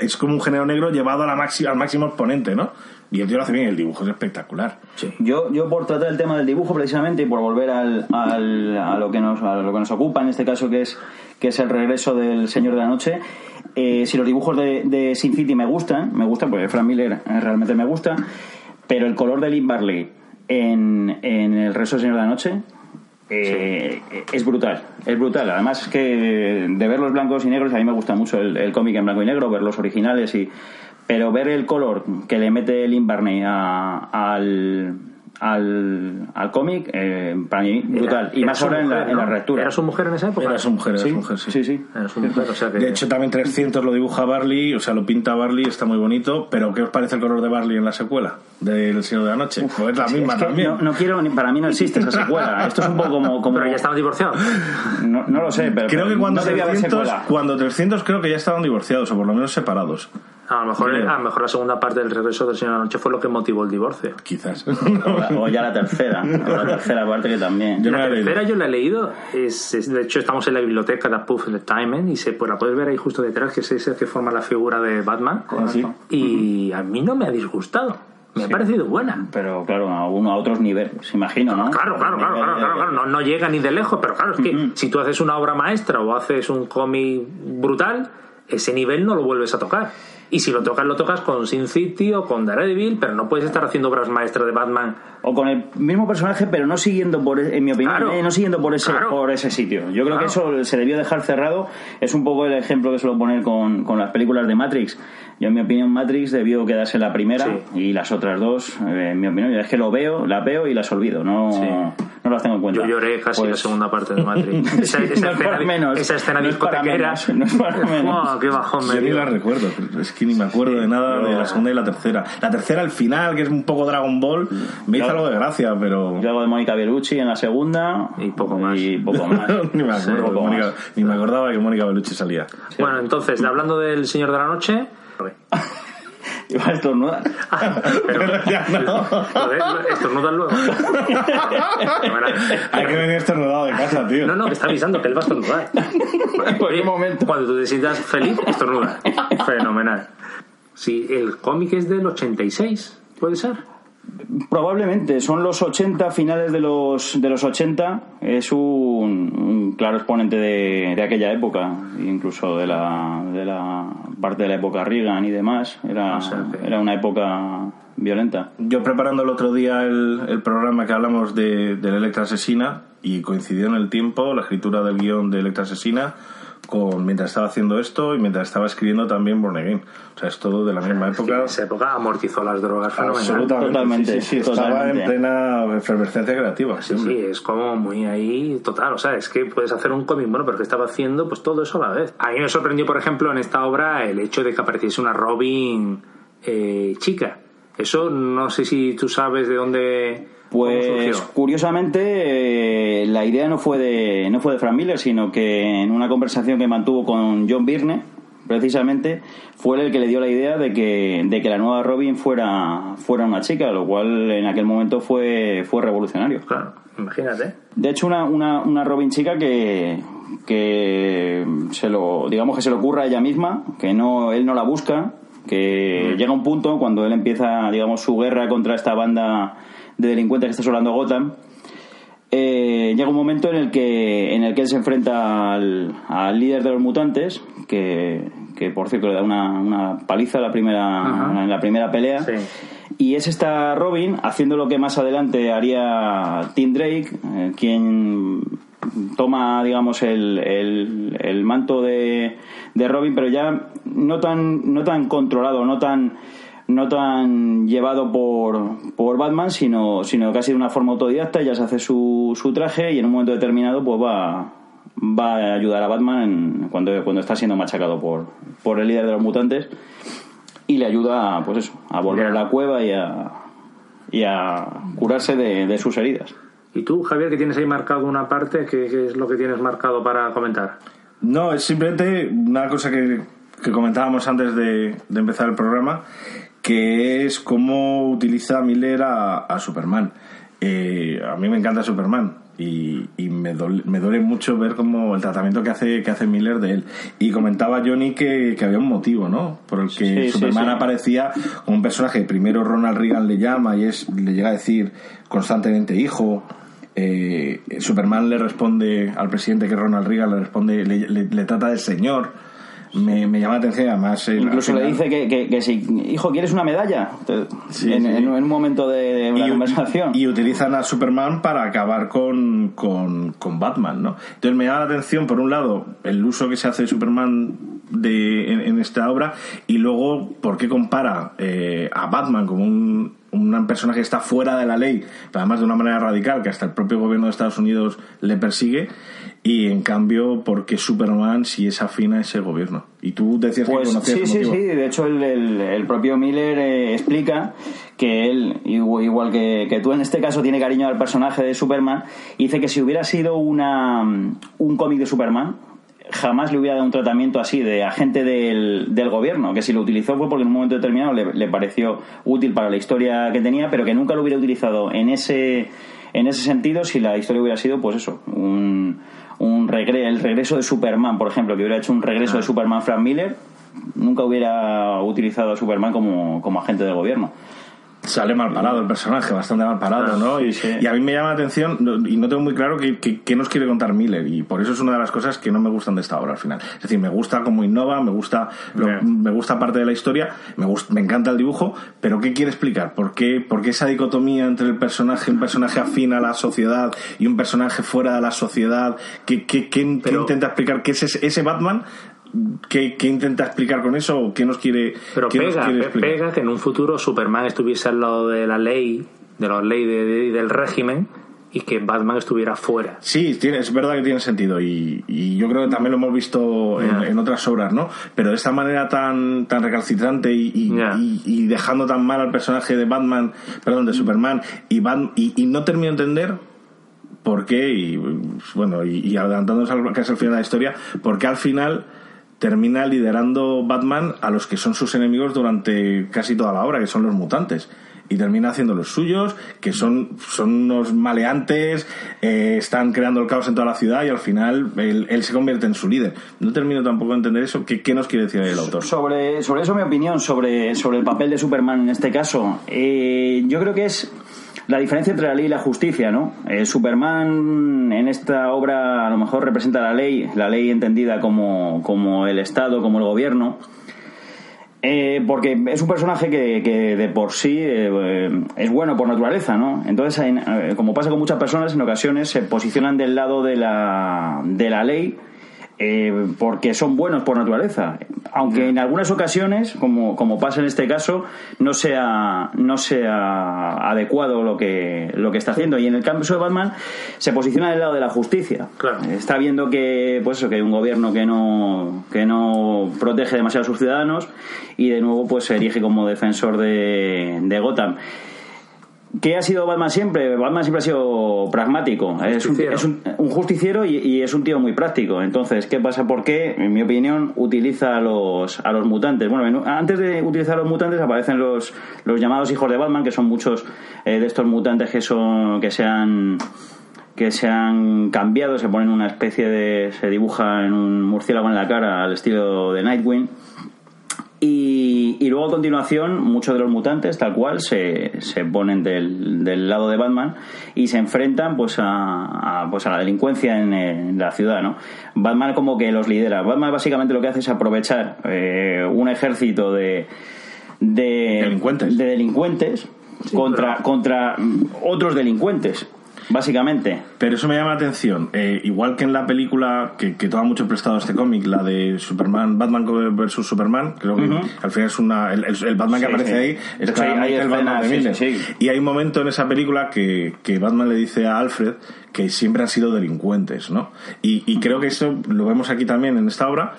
es como un género negro llevado a la al máximo exponente, ¿no? Y el tío lo hace bien, el dibujo es espectacular. Yo, yo por tratar el tema del dibujo precisamente y por volver al, al- a, lo que nos, a lo que nos ocupa en este caso que es, que es el regreso del Señor de la Noche, eh, si los dibujos de, de Sin City me gustan, me gustan porque Frank Miller realmente me gusta, pero el color de Lynn Barley en, en el regreso del Señor de la Noche eh, es brutal, es brutal. Además que de ver los blancos y negros, a mí me gusta mucho el, el cómic en blanco y negro, ver los originales y... Pero ver el color que le mete el Barney a- al, al, al cómic, eh, para mí, brutal. y más ahora en la, en la ¿no? relectura. ¿Era su mujer en esa época? Era su mujer, era Sí, su mujer, sí. sí, sí. Era su mujer, o sea que... De hecho, también 300 lo dibuja Barley, o sea, lo pinta Barley, está muy bonito. Pero, ¿qué os parece el color de Barley en la secuela del Señor de la Noche? pues es la misma Es que también. no, no quiero, ni- para mí no existe esa secuela. Esto es un poco como. como Pero ya estaban divorciados. no, no lo sé, pero. Creo que cuando, no debía haber 300, secuela. cuando 300 creo que ya estaban divorciados, o por lo menos separados. A lo, mejor, a lo mejor la segunda parte del regreso del Señor de la Noche fue lo que motivó el divorcio. Quizás. O, la- o ya la tercera. O la tercera parte que también. Yo no la tercera yo la he leído, es, es- de hecho estamos en la biblioteca de Puff Entertainment y se, pues la puedes ver ahí justo detrás, que es ese que forma la figura de Batman. Ah, sí. Y a mí no me ha disgustado, me ha parecido buena. Pero claro, a uno a otros niveles, imagino, ¿no? Claro, claro, claro, claro, claro, claro, No, no llega ni de lejos, pero claro, es que si tú haces una obra maestra o haces un cómic brutal, ese nivel no lo vuelves a tocar. Y si lo tocas, lo tocas con Sin City o con Daredevil, pero no puedes estar haciendo obras maestras de Batman. O con el mismo personaje, pero no siguiendo por, en mi opinión, Claro. eh, no siguiendo por ese, Claro. por ese sitio. Yo creo Claro. que eso se debió dejar cerrado. Es un poco el ejemplo que suelo poner con, con las películas de Matrix. Yo, en mi opinión, Matrix debió quedarse la primera Sí. y las otras dos, eh, en mi opinión, es que lo veo, la veo y las olvido. No, Sí. no las tengo en cuenta. Yo lloré casi Pues- la segunda parte de Matrix. Esa, esa No es para escena, menos. esa escena No es para discotequera. menos, no es para menos. Buah, qué bajón me Yo ni dio. la recuerdo, es que ni me acuerdo de nada yo- de la segunda y la tercera. La tercera, al final, que es un poco Dragon Ball, me hizo Yo- algo de gracia, pero. Yo hago de Mónica Bellucci en la segunda. Y poco más. Y poco más. ni, me Sí, acuerdo, poco Mónica- más. ni me acordaba que Mónica Bellucci salía. Bueno, entonces, hablando del Señor de la Noche. Iba a estornudar. Pero, Ya no. joder, estornudas luego. Hay que venir estornudado de casa, tío. No, no, que está avisando que él va a estornudar. cualquier momento. Cuando tú te sientas feliz, estornuda. Fenomenal. Sí, el cómic es del 86, ¿puede ser? Probablemente, son los 80, finales de los, de los 80. Es un, un claro exponente de, de aquella época, incluso de la, de la parte de la época Reagan y demás. Era, O sea que- era una época violenta. Yo preparando el otro día el, el programa que hablamos de, de la Electra Asesina y coincidió en el tiempo la escritura del guion de Electra Asesina con mientras estaba haciendo esto y mientras estaba escribiendo también Born Again. O sea, es todo de la misma En época. esa época amortizó las drogas fenomenal. Absolutamente. Totalmente, Sí, sí, sí, estaba totalmente. en plena efervescencia creativa. Sí, siempre. sí, es como muy ahí total. O sea, es que puedes hacer un cómic bueno, pero que estaba haciendo pues todo eso a la vez. A mí me sorprendió, por ejemplo, en esta obra el hecho de que apareciese una Robin eh, chica. Eso no sé si tú sabes de dónde. Pues curiosamente eh, la idea no fue de no fue de Frank Miller, sino que en una conversación que mantuvo con John Byrne, precisamente, fue el que le dio la idea de que, de que la nueva Robin fuera fuera una chica, lo cual en aquel momento fue fue revolucionario. Claro, imagínate. De hecho, una, una, una Robin chica que, que se lo, digamos que se le ocurra a ella misma, que no, él no la busca, que llega un punto cuando él empieza, digamos, su guerra contra esta banda de delincuentes que está solando Gotham, eh, llega un momento en el que en el que él se enfrenta al, al líder de los mutantes, que, que por cierto le da una, una paliza en la primera, Ajá. en la primera pelea. Sí. Y es esta Robin haciendo lo que más adelante haría Tim Drake, eh, quien toma, digamos, el, el, el manto de, de Robin, pero ya no tan, no tan controlado, no tan no tan llevado por, por Batman, sino, sino casi de una forma autodidacta, ya se hace su, su traje y en un momento determinado pues va, va a ayudar a Batman en- cuando, cuando está siendo machacado por, por el líder de los mutantes y le ayuda pues eso, a volver a la cueva y a, y a curarse de, de sus heridas. ¿Y tú, Javier, que tienes ahí marcado una parte? ¿Qué, qué es lo que tienes marcado para comentar? No, es simplemente una cosa que, que comentábamos antes de, de empezar el programa, que es cómo utiliza Miller a, a Superman. Eh, a mí me encanta Superman y, y me, dol- me duele mucho ver como el tratamiento que hace, que hace Miller de él. Y comentaba Johnny que, que había un motivo, ¿no? Por el que Sí, sí, Superman sí. aparecía como un personaje. Primero Ronald Reagan le llama y es, le llega a decir constantemente hijo. Eh, Superman le responde al presidente que Ronald Reagan le responde, le, le- le trata de señor. Me, me llama la atención. Además, Incluso le dice que, que, que si, hijo, ¿quieres una medalla? Sí, en, sí. en- en un momento de, de una y, conversación. y utilizan a Superman para acabar con, con, con Batman, ¿no? Entonces me llama la atención, por un lado, el uso que se hace de Superman de, en, en esta obra y luego, ¿por qué compara eh, a Batman como un, un personaje que está fuera de la ley, pero además de una manera radical, que hasta el propio gobierno de Estados Unidos le persigue? Y en cambio, ¿por qué Superman si es afín a ese gobierno? Y tú decías Pues que conocías sí, sí, motivo. sí. De hecho, el, el- el propio Miller eh, explica que él, igu- igual que, que tú en este caso, tiene cariño al personaje de Superman. Y dice que si hubiera sido una, un cómic de Superman, jamás le hubiera dado un tratamiento así de agente del, del gobierno. Que si lo utilizó fue porque en un momento determinado le, le pareció útil para la historia que tenía, pero que nunca lo hubiera utilizado en ese, en ese sentido si la historia hubiera sido, pues eso, un, un regre- el regreso de Superman, por ejemplo, que hubiera hecho un regreso de Superman Frank Miller, nunca hubiera utilizado a Superman como, como agente del gobierno. Sale mal parado el personaje, bastante mal parado, ¿no? Y, sí. y a mí me llama la atención y no tengo muy claro qué, qué- qué nos quiere contar Miller y por eso es una de las cosas que no me gustan de esta obra al final. Es decir, me gusta cómo innova, me gusta lo- me gusta parte de la historia, me gusta, me encanta el dibujo, pero ¿qué quiere explicar? ¿Por qué, por qué esa dicotomía entre el personaje, un personaje afín a la sociedad y un personaje fuera de la sociedad? ¿Qué, qué- qué- qué Pero- intenta explicar? ¿Qué es ese, ese Batman? ¿Qué, qué intenta explicar con eso? ¿O ¿Qué nos quiere, Pero qué nos pega, quiere explicar? pega que en un futuro Superman estuviese al lado de la ley, de la ley de- de- del régimen, y que Batman estuviera fuera. Sí, tiene, es verdad que tiene sentido y, y yo creo que también lo hemos visto en, otras obras, ¿no? Pero de esta manera tan, tan recalcitrante y, dejando tan mal al personaje de Batman, perdón, de Superman, y, Bat- y, no termino de entender por qué, y bueno, y, adelantándonos al, casi al final de la historia, por qué al final termina liderando Batman a los que son sus enemigos durante casi toda la obra, que son los mutantes. Y termina haciendo los suyos, que son, son unos maleantes, eh, están creando el caos en toda la ciudad y al final él, él se convierte en su líder. No termino tampoco de entender eso. ¿Qué, qué nos quiere decir el autor? Sobre, sobre eso mi opinión, sobre, sobre el papel de Superman en este caso. Eh, yo creo que es la diferencia entre la ley y la justicia, ¿no? Eh, Superman en esta obra a lo mejor representa la ley, la ley entendida como, como el Estado, como el gobierno. Eh, porque es un personaje que, que de por sí eh, es bueno por naturaleza, ¿no? Entonces, en- como pasa con muchas personas, en ocasiones se posicionan del lado de la, de la ley eh, porque son buenos por naturaleza. Aunque en algunas ocasiones, como, como pasa en este caso, no sea, no sea adecuado lo que, lo que está haciendo. Y en el caso de Batman, se posiciona del lado de la justicia. Claro. Está viendo que, pues eso, que hay un gobierno que no, que no protege demasiado a sus ciudadanos y de nuevo pues se erige como defensor de, de Gotham. ¿Qué ha sido Batman siempre? Batman siempre ha sido pragmático. Es un, Justiciero. es un- un justiciero y, y es un tío muy práctico. Entonces, ¿qué pasa? ¿Por qué? En mi opinión, utiliza a los, a los mutantes. Bueno, en- antes de utilizar a los mutantes aparecen los, los llamados hijos de Batman, que son muchos eh, de estos mutantes que son que se han que se han cambiado, se ponen una especie de. se dibuja en un murciélago en la cara al estilo de Nightwing. Y, y luego a continuación muchos de los mutantes tal cual se, se ponen del, del lado de Batman y se enfrentan pues a, a, pues a la delincuencia en, en la ciudad ¿no? Batman como que los lidera Batman básicamente lo que hace es aprovechar eh, un ejército de de Delincuentes. de delincuentes contra, contra otros delincuentes básicamente Pero eso me llama la atención. Eh, igual que en la película que, que toma mucho prestado este cómic, la de Superman, Batman versus Superman, creo que al final es una. El, Batman que Sí, aparece sí. ahí es hecho, hay- claramente hay el Batman de sí. Y hay un momento en esa película que, que Batman le dice a Alfred que siempre han sido delincuentes, ¿no? Y, y creo que eso lo vemos aquí también en esta obra,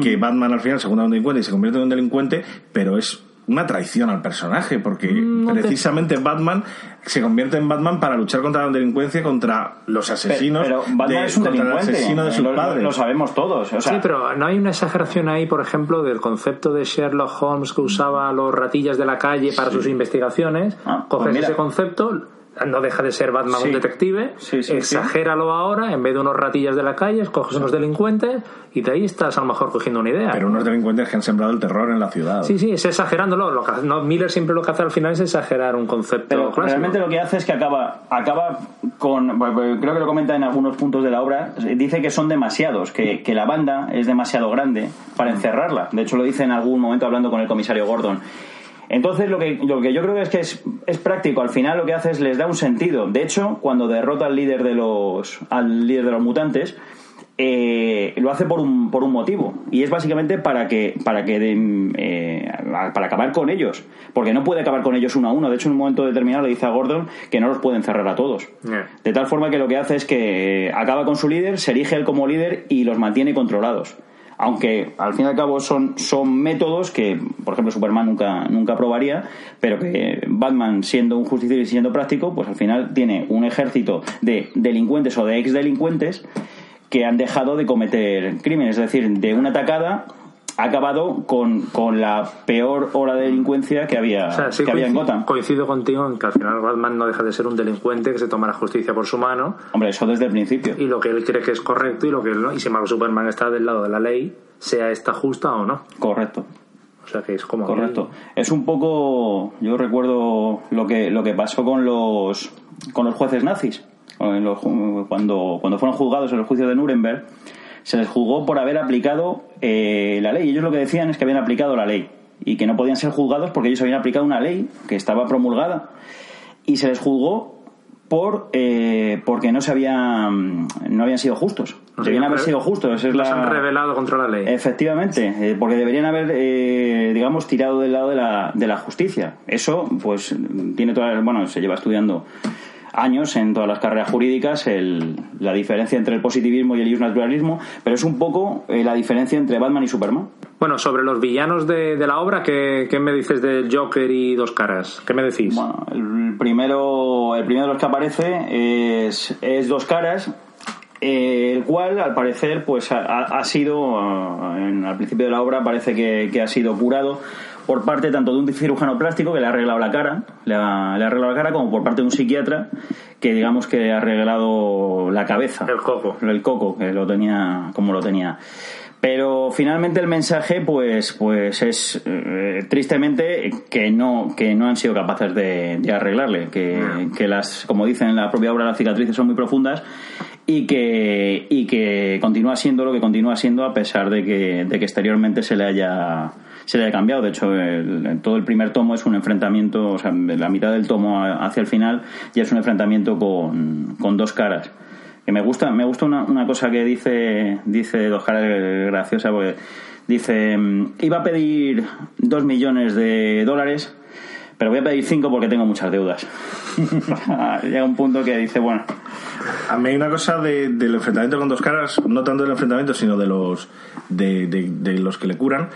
que Batman al final se junta con un delincuente y se convierte en un delincuente, pero es una traición al personaje, porque no te- precisamente Batman se convierte en Batman para luchar contra la delincuencia, contra los asesinos, pero Batman de- es un el delincuente asesino de sus lo, lo- padres. lo sabemos todos o sea, sí, pero no hay una exageración ahí, por ejemplo, del concepto de Sherlock Holmes que usaba los ratillas de la calle para sus investigaciones. Ah, pues Coges mira. ese concepto, no deja de ser Batman Sí. un detective, Sí, sí, exagéralo ahora, en vez de unos ratillas de la calle, coges unos delincuentes y de ahí estás a lo mejor cogiendo una idea. Pero unos delincuentes que han sembrado el terror en la ciudad. Sí, sí, es exagerándolo. Lo que hace- no, Miller siempre lo que hace al final es exagerar un concepto Pero clásico. realmente lo que hace es que acaba, acaba con. pues Creo que lo comenta en algunos puntos de la obra. Dice que son demasiados, que, que la banda es demasiado grande para encerrarla. De hecho, lo dice en algún momento hablando con el comisario Gordon. Entonces, lo que, lo que yo creo es que es, es práctico. Al final, lo que hace es les da un sentido. De hecho, cuando derrota al líder de los, al líder de los mutantes, eh, lo hace por un, por un motivo y es básicamente para que para que den, eh, para acabar con ellos porque no puede acabar con ellos uno a uno de hecho en un momento determinado le dice a Gordon que no los puede encerrar a todos Yeah. de tal forma que lo que hace es que eh, acaba con su líder se erige él como líder y los mantiene controlados aunque al fin y al cabo son, son métodos que, por ejemplo, Superman nunca, nunca probaría, pero que Batman, siendo un justiciero y siendo práctico, pues al final tiene un ejército de delincuentes o de ex delincuentes que han dejado de cometer crímenes. Es decir, de una atacada ha acabado con, con la peor ola de delincuencia que había, O sea, sí que había en Gotham. coincido contigo en que al final Batman no deja de ser un delincuente que se toma la justicia por su mano Hombre, eso desde el principio. y lo que él cree que es correcto y lo que él no. Y sin embargo, Superman está del lado de la ley, sea esta justa o no. Correcto. O sea que es como. Correcto. Es un poco, yo recuerdo lo que lo que pasó con los con los jueces nazis los cuando cuando fueron juzgados en el juicio de Nuremberg se les juzgó por haber aplicado eh, la ley. Ellos lo que decían es que habían aplicado la ley y que no podían ser juzgados porque ellos habían aplicado una ley que estaba promulgada y se les juzgó por eh, porque no se habían no habían sido justos. No Debían haber sido justos. Es la... han revelado contra la ley. Efectivamente, eh, porque deberían haber, eh, digamos, tirado del lado de la, de la justicia. Eso, pues, tiene toda, bueno, se lleva estudiando años en todas las carreras jurídicas el- la diferencia entre el positivismo y el naturalismo, pero es un poco eh, la diferencia entre Batman y Superman. Bueno, sobre los villanos de, de la obra, ¿qué, qué me dices del Joker y Dos Caras? ¿Qué me decís? Bueno, el primero, el primero de los que aparece es, es Dos Caras, eh, el cual, al parecer, pues ha, sido, ah, en- al principio de la obra, parece que, que ha sido curado por parte tanto de un cirujano plástico que le ha arreglado la cara, le ha, le ha arreglado la cara, como por parte de un psiquiatra que, digamos, que ha arreglado la cabeza. El coco. El coco, que lo tenía como lo tenía. Pero finalmente el mensaje, pues, pues es eh, tristemente que no, que no han sido capaces de, de arreglarle, que, que las, como dicen en la propia obra, las cicatrices son muy profundas y que, y que continúa siendo lo que continúa siendo a pesar de que, de que exteriormente se le haya se le haya cambiado. De hecho, el- todo el primer tomo es un enfrentamiento, o sea, la mitad del tomo hacia el final ya es un enfrentamiento con, con dos caras que me gusta me gusta una, una cosa que dice dice dos caras graciosa porque dice mm, iba a pedir dos millones de dólares pero voy a pedir cinco porque tengo muchas deudas. Llega un punto que dice bueno. A mí hay una cosa de- del enfrentamiento con dos caras, no tanto del enfrentamiento, sino de los de, de- de los que le curan,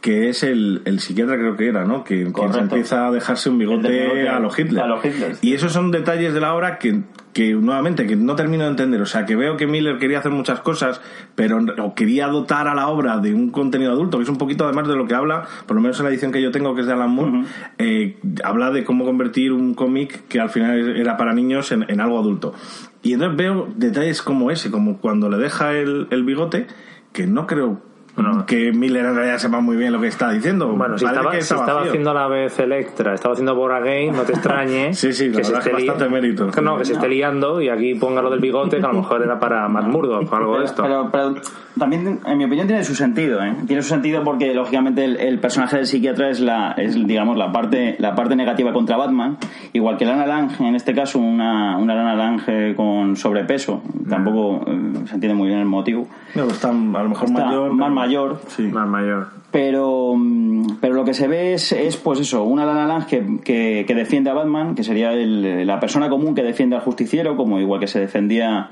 que es el, el psiquiatra creo que era, ¿no? Que, empieza a dejarse un bigote bigote a los Hitler. a los Hitler. Y esos son detalles de la obra que, que nuevamente que no termino de entender. O sea, que veo que Miller quería hacer muchas cosas, pero o quería dotar a la obra de un contenido adulto, que es un poquito además de lo que habla, por lo menos en la edición que yo tengo, que es de Alan Moore, eh, habla de cómo convertir un cómic que al final era para niños en, en algo adulto. Y entonces veo detalles como ese, como cuando le deja el, el bigote, que no creo Bueno. que Miller en realidad sepa muy bien lo que está diciendo. Bueno, si estaba, si estaba haciendo a la vez Electra, estaba haciendo Born Again, no te extrañe Sí, sí, que se esté es que li- bastante mérito. que no, que se esté liando y aquí ponga lo del bigote, que a lo mejor era para Matt Murdock o algo de esto. Pero, pero también, en mi opinión, tiene su sentido. ¿eh? Tiene su sentido porque, lógicamente, el, el personaje del psiquiatra es, la, es digamos, la parte, la parte negativa contra Batman. Igual que Lana Lang, en este caso, una, una Lana Lang eh, con sobrepeso. Tampoco eh, se entiende muy bien el motivo. No, está a lo mejor Está mayor. más pero- mayor. Sí. Más mayor. Pero, mm, pero lo que se ve es, es pues eso, una Lana Lang que, que, que defiende a Batman, que sería el- la persona común que defiende al justiciero, como igual que se defendía,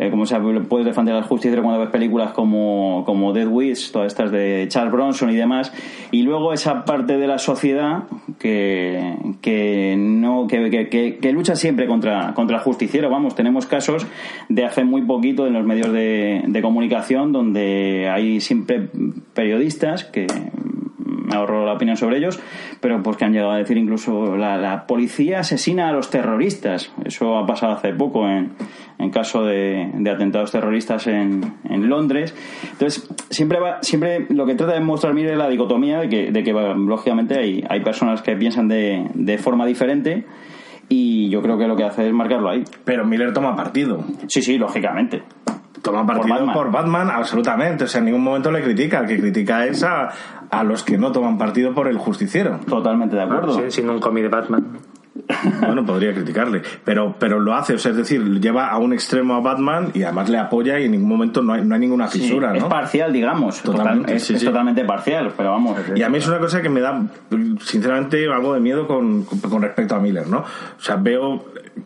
eh, como se puedes defender al justiciero cuando ves películas como, como Dead Wish, todas estas de Charles Bronson y demás, y luego esa parte de la sociedad que, que no que- que- que lucha siempre contra, contra el justiciero. Vamos, tenemos casos de hace muy poquito en los medios de, de comunicación donde hay siempre periodistas que me ahorro la opinión sobre ellos, pero pues que han llegado a decir incluso la, policía asesina a los terroristas. Eso ha pasado hace poco en, en caso de, atentados terroristas en, en, Londres. Entonces, siempre va, siempre lo que trata de mostrar Miller es la dicotomía de que, de que lógicamente hay, hay personas que piensan de, de forma diferente y yo creo que lo que hace es marcarlo ahí. Pero Miller toma partido. Sí, sí, lógicamente. Toma partido por Batman. absolutamente. O sea, en ningún momento le critica. El que critica es a, a los que no toman partido por el justiciero. Totalmente de acuerdo. Sí, siendo un cómic de Batman. Bueno, podría criticarle, pero, pero lo hace, o sea, es decir, lleva a un extremo a Batman y además le apoya y en ningún momento no hay, no hay ninguna fisura, Es parcial, digamos. Totalmente, es, totalmente parcial, pero vamos. Y a mí es una cosa que me da, sinceramente, algo de miedo con, con respecto a Miller, ¿no? O sea, veo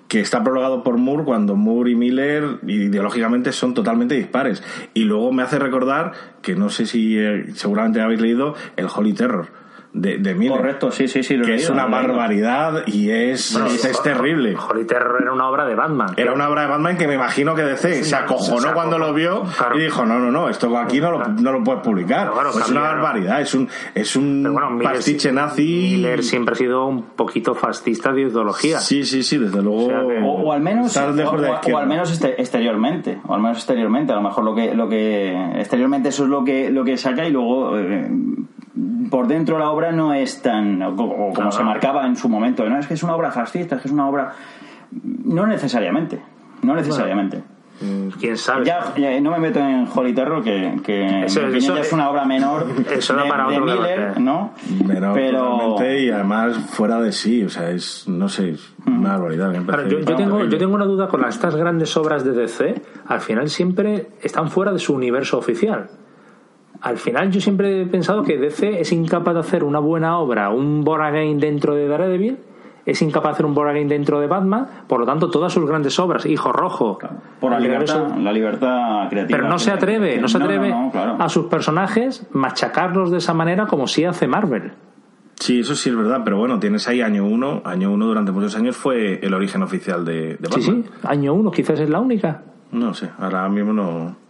que está prologado por Moore cuando Moore y Miller ideológicamente son totalmente dispares. Y luego me hace recordar que no sé si eh, seguramente habéis leído el Holy Terror de, de Miller. Correcto, sí, sí, sí. que es una barbaridad y es, es, terrible. Holy Terror era una obra de Batman. Era una obra de Batman que me imagino que DC se acojonó cuando lo vio y dijo, no, no, no, esto aquí no lo, no lo puedes publicar. es una barbaridad, es un, es un pastiche nazi. Miller siempre ha sido un poquito fascista de ideología. Sí, sí, sí, desde luego. O, al menos, o, al menos este, exteriormente, o al menos exteriormente, a lo mejor lo que, lo que exteriormente eso es lo que, lo que saca y luego eh, por dentro la obra no es tan como, se marcaba en su momento no es que es una obra fascista es que es una obra no necesariamente no necesariamente. mm, quién sabe. Ya, no me meto en Holy Terror que, que eso, es una obra menor eso de, para Miller no menor pero y además fuera de sí o sea es no sé una barbaridad yo, yo, tengo, yo tengo una duda con estas grandes obras de DC al final siempre están fuera de su universo oficial al final yo siempre he pensado que DC es incapaz de hacer una buena obra, un Boragain dentro de Daredevil, es incapaz de hacer un Boragain dentro de Batman, por lo tanto todas sus grandes obras, Hijo Rojo, por la libertad, la libertad creativa. Pero no se atreve, no se atreve a sus personajes machacarlos de esa manera como sí hace Marvel. Sí, eso sí es verdad, pero bueno, tienes ahí año uno, año uno durante muchos años fue el origen oficial de, Batman. Sí, sí, año uno, quizás es la única. No sé, ahora mismo no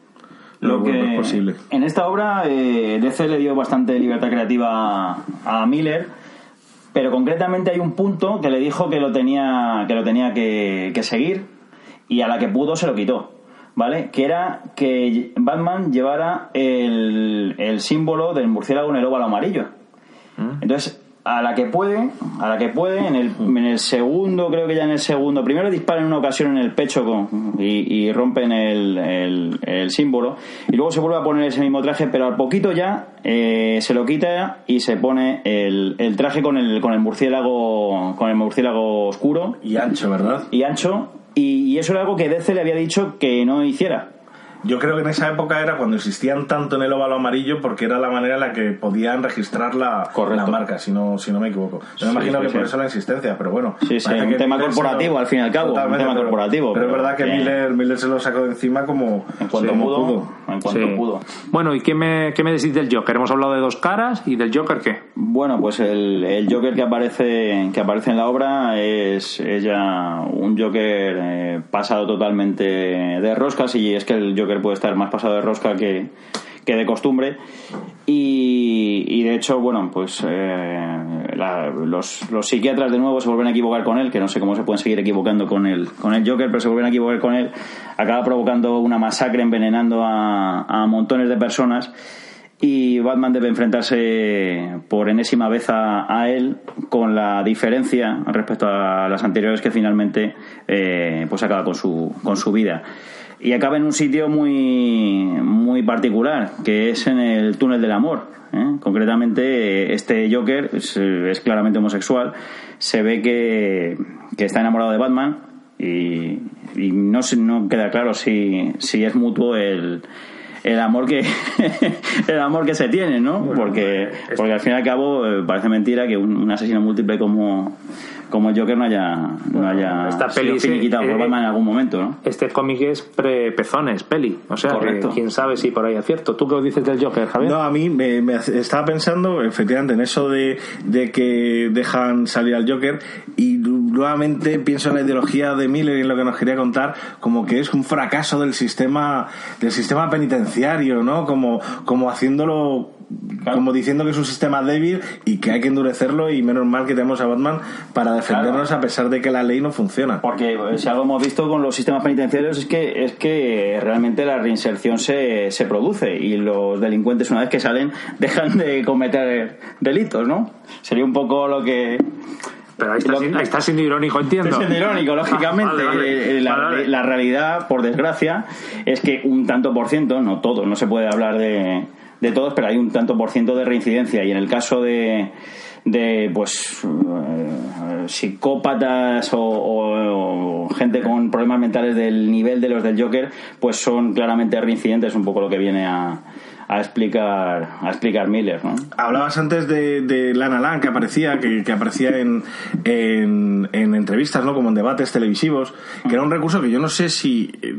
lo que posible. En esta obra eh, DC le dio bastante libertad creativa a, Miller, pero concretamente hay un punto que le dijo que lo tenía que lo tenía que, seguir y a la que pudo se lo quitó. ¿Vale? Que era que Batman llevara el, el símbolo del murciélago en el óvalo amarillo. ¿Mm? Entonces, a la que puede, a la que puede, en el, en el segundo, creo que ya en el segundo, primero dispara en una ocasión en el pecho con, y, y, rompen el, el, símbolo, y luego se vuelve a poner ese mismo traje, pero al poquito ya eh, se lo quita y se pone el, el, traje con el, con el murciélago, con el murciélago oscuro. Y ancho, ¿verdad? Y ancho, y, y eso era algo que DC le había dicho que no hiciera yo creo que en esa época era cuando existían tanto en el óvalo amarillo porque era la manera en la que podían registrar la, la marca, si no, si no me equivoco. Yo me imagino que por eso la existencia, pero bueno. Sí, sí, un tema corporativo al fin y al cabo. Un tema corporativo. Pero, es verdad que Miller, Miller se lo sacó de encima como, en cuanto pudo, En cuanto pudo. Bueno, ¿y qué me, qué me decís del Joker? Hemos hablado de dos caras y del Joker qué? Bueno, pues el, el Joker que aparece, que aparece en la obra es, ya un Joker eh, pasado totalmente de roscas y es que el Joker puede estar más pasado de rosca que, que de costumbre. Y, de hecho, bueno, pues eh, los, los, psiquiatras de nuevo se vuelven a equivocar con él, que no sé cómo se pueden seguir equivocando con el, con el Joker, pero se vuelven a equivocar con él. Acaba provocando una masacre, envenenando a, a montones de personas. Y Batman debe enfrentarse por enésima vez a, a, él, con la diferencia respecto a las anteriores que finalmente eh, pues acaba con su, con su vida y acaba en un sitio muy, muy particular, que es en el túnel del amor. ¿eh? Concretamente, este Joker es, claramente homosexual, se ve que, que, está enamorado de Batman y, y no, no queda claro si, si es mutuo el, el amor que el amor que se tiene, ¿no? porque porque al fin y al cabo eh, parece mentira que un, un asesino múltiple como como Joker no haya, no haya esta peli sido quitado por Batman en algún momento, ¿no? Este cómic es pre-pezones, peli. O sea, quién sabe si por ahí acierto. ¿Tú qué dices del Joker, Javier? No, a mí me, estaba pensando efectivamente en eso de, de que dejan salir al Joker y nuevamente pienso en la ideología de Miller y en lo que nos quería contar, como que es un fracaso del sistema, del sistema penitenciario, ¿no? Como, como haciéndolo como diciendo que es un sistema débil y que hay que endurecerlo y menos mal que tenemos a Batman para defendernos a pesar de que la ley no funciona. Porque si algo hemos visto con los sistemas penitenciarios es que es que realmente la reinserción se, se produce y los delincuentes una vez que salen dejan de cometer delitos, ¿no? Sería un poco lo que pero ahí está, siendo, ahí está siendo irónico, entiendo. Está siendo irónico, lógicamente. Vale, vale. La, Vale, vale. la realidad, por desgracia, es que un tanto por ciento, no todo, no se puede hablar de, de todos, pero hay un tanto por ciento de reincidencia. Y en el caso de, de pues eh, psicópatas o, gente con problemas mentales del nivel de los del Joker, pues son claramente reincidentes, un poco lo que viene a, a explicar a explicar Miller, ¿no? Hablabas antes de, de Lana Lang que aparecía, que, que aparecía en, en, en entrevistas, ¿no? Como en debates televisivos, que era un recurso que yo no sé si eh,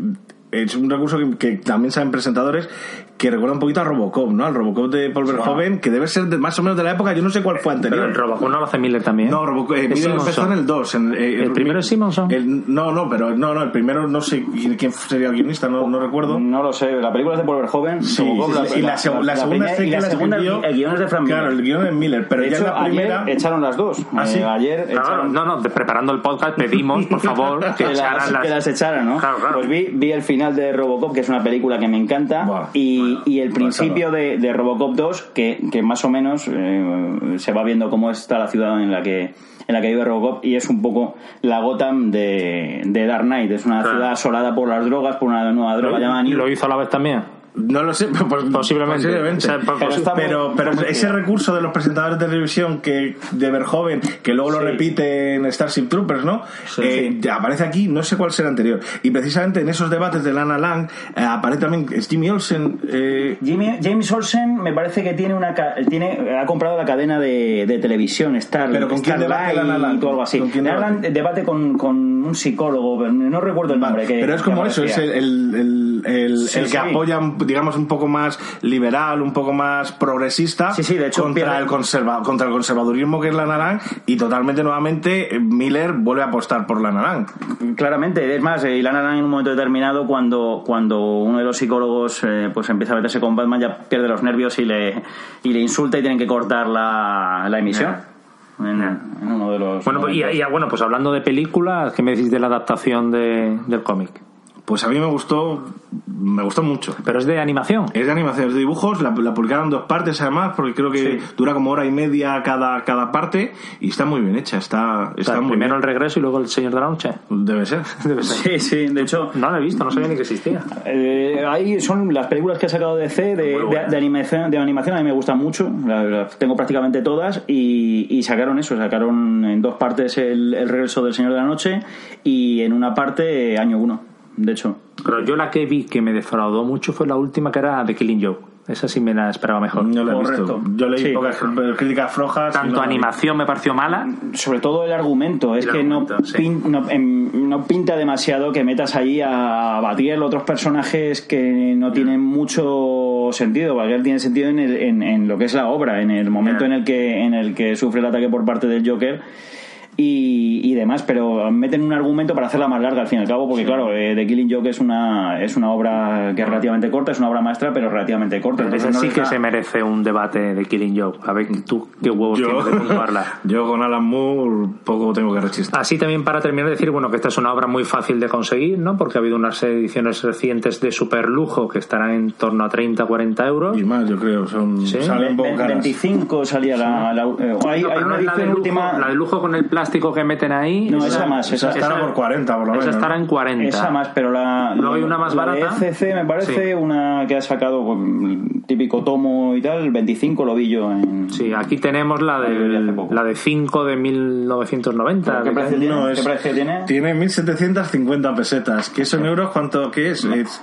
es un recurso que, que también saben presentadores que recuerda un poquito a Robocop, ¿no? Al Robocop de Paul Verhoeven, que debe ser de- más o menos de la época, yo no sé cuál fue Pero anterior. el Robocop no lo hace Miller también. No, Robocop, eh, Miller Simonson. empezó en el 2. en, eh, ¿El primero es Simonson? el- no, no, pero no, no, el primero no sé quién sería el guionista, no, no recuerdo. No lo sé, la película es de Paul Verhoeven, Sí, Robocop, sí, y la, seg- la segunda primera- es que la la segunda, escribió- el guion es de Frank Miller. Claro, el guion es Miller, pero de ya hecho, la primera... ayer echaron las dos. ¿Ah, sí? Eh, ayer Claro, echaron no, no, preparando el podcast pedimos, por favor, que, que las, echaran las... que las echaran, ¿no? Claro, claro. Pues vi, vi el final de Robocop, que es una película que me encanta, y, y el principio de, de Robocop 2, que, que más o menos eh, se va viendo cómo está la ciudad en la que en la que vive Robocop y es un poco la Gotham de, de Dark Knight. Es una Claro. ciudad asolada por las drogas, por una nueva droga llamada ¿Y lo hizo a la vez también? No lo sé, pues, Posiblemente. posiblemente. O sea, po- Pero pero, ese recurso de los presentadores de televisión que de Verhoeven, que luego lo Sí. repite en Starship Troopers, ¿no? Eh, aparece aquí, no sé cuál será anterior. Y precisamente en esos debates de Lana Lang eh, aparece también Jimmy Olsen. eh, Jimmy- James Olsen me parece que tiene una tiene ha comprado la cadena de, de televisión Star ¿Pero con quién debate Lana Lang? o algo así ¿Con quién Hablan- debate? debate con, con un psicólogo pero no recuerdo el nombre que- pero es como eso, es aparecía. el, el, el, el- Sí, el que sí. apoya, digamos, un poco más liberal, un poco más progresista Sí, sí, de hecho, contra, pierde- el conserva, contra el conservadurismo que es Lana Lang y totalmente nuevamente eh, Miller vuelve a apostar por Lana Lang. claramente es más eh, Ilana Lang en un momento determinado cuando cuando uno de los psicólogos eh, pues empieza a meterse con Batman ya pierde los nervios y le y le insulta y tienen que cortar la, la emisión en, en uno de los Bueno, pues, y, y, bueno, pues hablando de películas, ¿qué me decís de la adaptación de- del cómic? Pues a mí me gustó, me gustó mucho. Pero es de animación. Es de animación, es de dibujos, la, la publicaron en dos partes además, porque creo que dura como hora y media cada, cada parte y está muy bien hecha, está, O está sea, muy primero bien. el regreso y luego el Señor de la Noche. Debe ser. Debe ser. sí sí de hecho No lo he visto, no sabía ni que existía. Eh, ahí son las películas que ha sacado DC de, de, de animación, de animación, a mí me gustan mucho, las, las tengo prácticamente todas y, y sacaron eso, sacaron en dos partes el, el regreso del Señor de la Noche y en una parte eh, año uno, de hecho. Pero yo la que vi que me defraudó mucho fue la última que era The Killing Joke. Esa sí me la esperaba mejor. No lo he Correcto. visto. Yo leí Sí. pocas críticas flojas. Tanto no la animación me pareció mala. Sobre todo el argumento, es El que argumento, no, sí. pin- no, em, no pinta demasiado que metas ahí a Batiel otros personajes que no tienen mucho sentido. Batiel tiene sentido en, el- en, en lo que es la obra, en el momento en el que en el que sufre el ataque por parte del Joker y, y demás, pero meten un argumento para hacerla más larga al fin y al cabo, porque claro, eh, The Killing Joke es una es una obra que es relativamente corta, es una obra maestra, pero relativamente corta. entonces Esa no sí les que se merece un debate de Killing Joke. A ver tú qué huevos Yo, tienes de puntuarla. yo con Alan Moore poco tengo que resistir. Así también para terminar decir bueno que esta es una obra muy fácil de conseguir, ¿no? Porque ha habido unas ediciones recientes de super lujo que estarán en torno a 30 40 euros. Y más, yo creo, son Sí. salen poco Ve- caras. 25 salía la, la- eh, hay, No, hay pero una edición lujo, última la de lujo con el plástico que meten ahí. No, esa más, esa estará por 40 por lo esa menos. estará en 40. esa más pero la Luego hay una más la barata. de ECC me parece Sí. una que ha sacado con típico tomo y tal 25 lo vi yo en Sí, aquí tenemos la de, la de 5 de 1990. ¿Qué precio tiene? No, ¿Qué es- precio tiene? Tiene 1750 pesetas. ¿Qué son euros? ¿Cuánto qué es? Es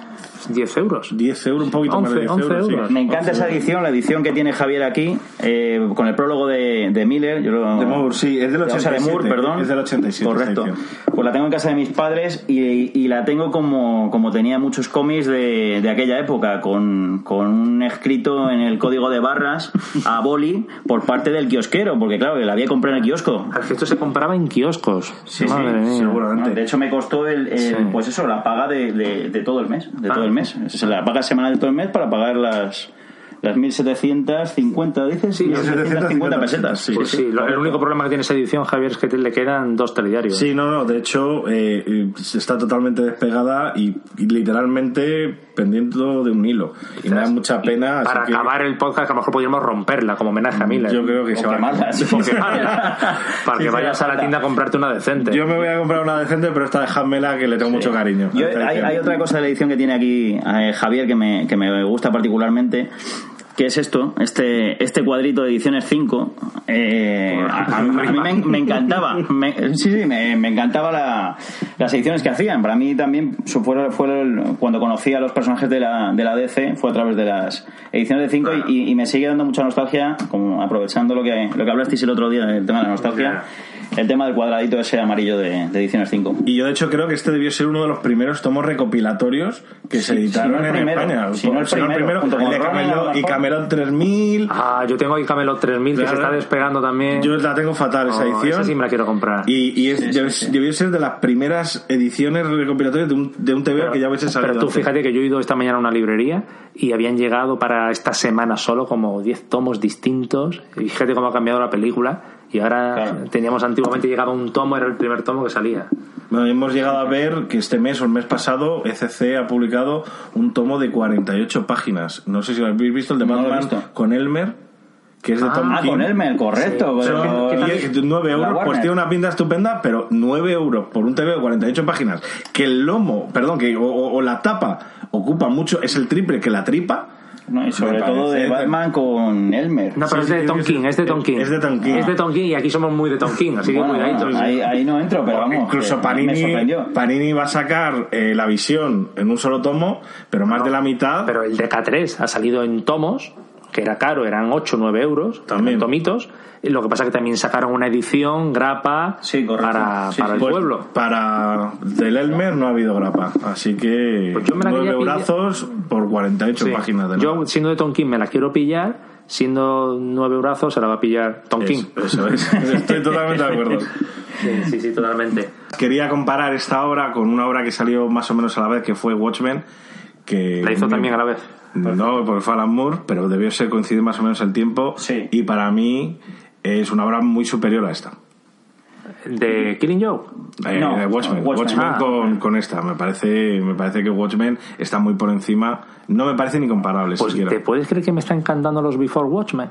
10 euros. 10 euros, un poquito más de 10 11 euros. sí. euros. me encanta esa edición la edición que tiene Javier aquí eh, con el prólogo de, de Miller. Yo lo- De Moore, sí, es del o sea, 87. de Moore, perdón. Es del 87. Correcto. Pues la tengo en casa de mis padres y, y la tengo como, como tenía muchos cómics de, de aquella época, con, con un escrito en el código de barras a boli por parte del kiosquero, porque claro, que la había comprado en el kiosco. Es que esto se compraba en kioscos. Sí, Madre sí, mía. seguramente. No, de hecho, me costó el, el- Sí. pues eso, la paga de, de- de todo el mes, de Ah. todo el mes. Es la paga semanal de todo el mes para pagar las las 1750, dices, Sí, 1750 pesetas. Sí, Pues sí, sí, sí. lo- el único problema que tiene esa edición, Javier, es que te- le quedan dos telediarios. Sí, no, no, de hecho eh, está totalmente despegada y, y literalmente pendiente de un hilo. Y me da mucha pena. así Para que acabar el podcast, que a lo mejor podríamos romperla como homenaje a Miller. Yo creo que O se va a quemarla, sí. Quemarla. para que vayas a la tienda a comprarte una decente. Yo me voy a comprar una decente, pero esta dejádmela que le tengo mucho cariño. Yo- hay, hay otra cosa de la edición que tiene aquí eh, Javier que me, que me gusta particularmente. Que es esto? Este, este cuadrito de ediciones 5. eh, a, a mí a mí me, me encantaba. Me- sí, sí, me, me encantaba la- las ediciones que hacían. Para mí también fue, fue el- cuando conocí a los personajes de la, de la DC, fue a través de las ediciones de 5 y, y me sigue dando mucha nostalgia, como aprovechando lo que, lo que hablasteis el otro día del tema de la nostalgia, el tema del cuadradito ese amarillo de, de ediciones 5. Y yo de hecho creo que este debió ser uno de los primeros tomos recopilatorios que se editaron si no el en primero, España. si no el primero, junto el con de Ronin, a lo Camelot, y. Camelot 3000. Ah, yo tengo ahí Camelot 3000 que se Claro. está despegando también. Yo la tengo fatal esa Oh, edición. esa sí me la quiero comprar. Y, y es, Sí, sí, debió, sí. debió ser de las primeras ediciones recopilatorias de un, de un TV que ya hubiese salido. Pero tú antes. fíjate que yo he ido esta mañana a una librería y habían llegado para esta semana solo como 10 tomos distintos. Y fíjate cómo ha cambiado la película. Y ahora Claro. teníamos antiguamente llegaba un tomo, era el primer tomo que salía. Bueno, hemos llegado a ver que este mes o el mes pasado ECC ha publicado un tomo de 48 páginas. No sé si lo habéis visto, el de Batman con Elmer, que es de Ah, Tom Ah, King. con Elmer, correcto. Sí, pero- pero- Y es 9 La euros, pues tiene una pinta estupenda, pero 9 euros por un TV de 48 páginas. Que el lomo, perdón, que o la tapa ocupa mucho, es el triple que la tripa. No, y sobre todo de Batman con Elmer. No, pero Sí, es de sí, Tom King, es de Tom King. es de Tom King. Es de Tom King y aquí somos muy de Tom King, así que Bueno, cuidadito. bueno, ahí, ahí no entro, pero vamos. Incluso que Panini. Panini va a sacar eh, la visión en un solo tomo, pero más de la mitad. Pero el DK3 ha salido en tomos, que era caro, eran 8 o 9 euros, También. tomitos. Y lo que pasa es que también sacaron una edición, grapa, Sí, para, Sí, para sí. el Pues, pueblo. Para del Elmer no ha habido grapa, así que Pues yo me la nueve quería pillar. brazos por 48 Sí. páginas de Yo, siendo de Tom King, me la quiero pillar. Siendo 9 brazos, se la va a pillar Tom King. Eso, eso es. Estoy totalmente de acuerdo. Sí, sí, sí, totalmente. Quería comparar esta obra con una obra que salió más o menos a la vez, que fue Watchmen. Que La hizo también a la vez. No, porque fue Alan Moore, pero debió ser coincidir más o menos el tiempo. Sí. Y para mí es una obra muy superior a esta. ¿De Killing Joke? Eh, No, de Watchmen, Watchmen. Watchmen Ah. con, con esta. Me parece, me parece que Watchmen está muy por encima. No me parece ni comparable Pues siquiera. te puedes creer que me está encantando los Before Watchmen.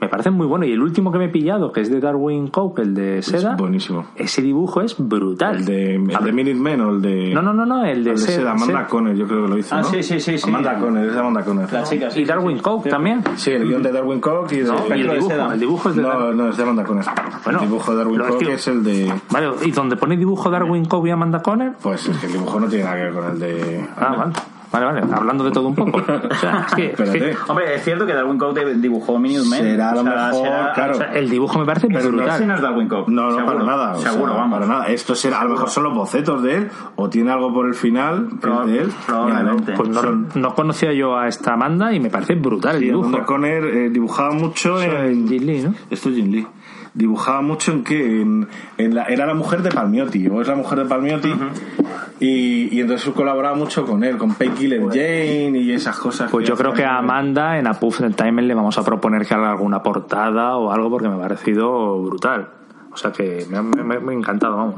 Me parecen muy buenos. Y el último que me he pillado, que es de Darwin Coke, el de Seda, buenísimo. ese dibujo es brutal. El de, el de Minutemen o el de. No, no, no, no, el de el de Seda, Seda, Amanda Seda. Conner, yo creo que lo hizo. Ah, ¿no? sí, sí, sí, sí. Amanda Conner, es de Amanda Conner. La chica, sí, Y Darwin sí, Coke sí. también. Sí, el guion de Darwin Cook y de. No, y el de dibujo, Seda. el dibujo es de No, no, es de Amanda Conner. Bueno, el dibujo de Darwin escribo. es el de. Vale, y donde pone dibujo Darwin Coke y Amanda Conner. Pues es que el dibujo no tiene nada que ver con el de. Ah, vale. Vale, vale, hablando de todo un poco. O sea, es que, es que- Espérate. Hombre, es cierto que Darwin Coke dibujó Minutemen. Será a lo mejor, claro. o sea, el dibujo me parece Pero brutal. Ese no es Darwin Coke. No, no, seguro, para nada. o Seguro, sea, vamos. Para nada. Esto será, a lo mejor son los bocetos de él, o tiene algo por el final de él. Probablemente. Pues no, conocía yo a esta Amanda y me parece brutal el Sí, dibujo. Amanda Conner eh, dibujaba mucho en. es Jin Lee, ¿no? Esto es Jin Lee. Dibujaba mucho en que en, en la, era la mujer de Palmiotti, o es la mujer de Palmiotti, y, y entonces colaboraba mucho con él, con Pay Killer Jane y esas cosas. Pues yo creo que a Amanda en A Puff and Time le vamos a proponer que haga alguna portada o algo porque me ha parecido brutal. O sea que me ha, me- me ha encantado, vamos.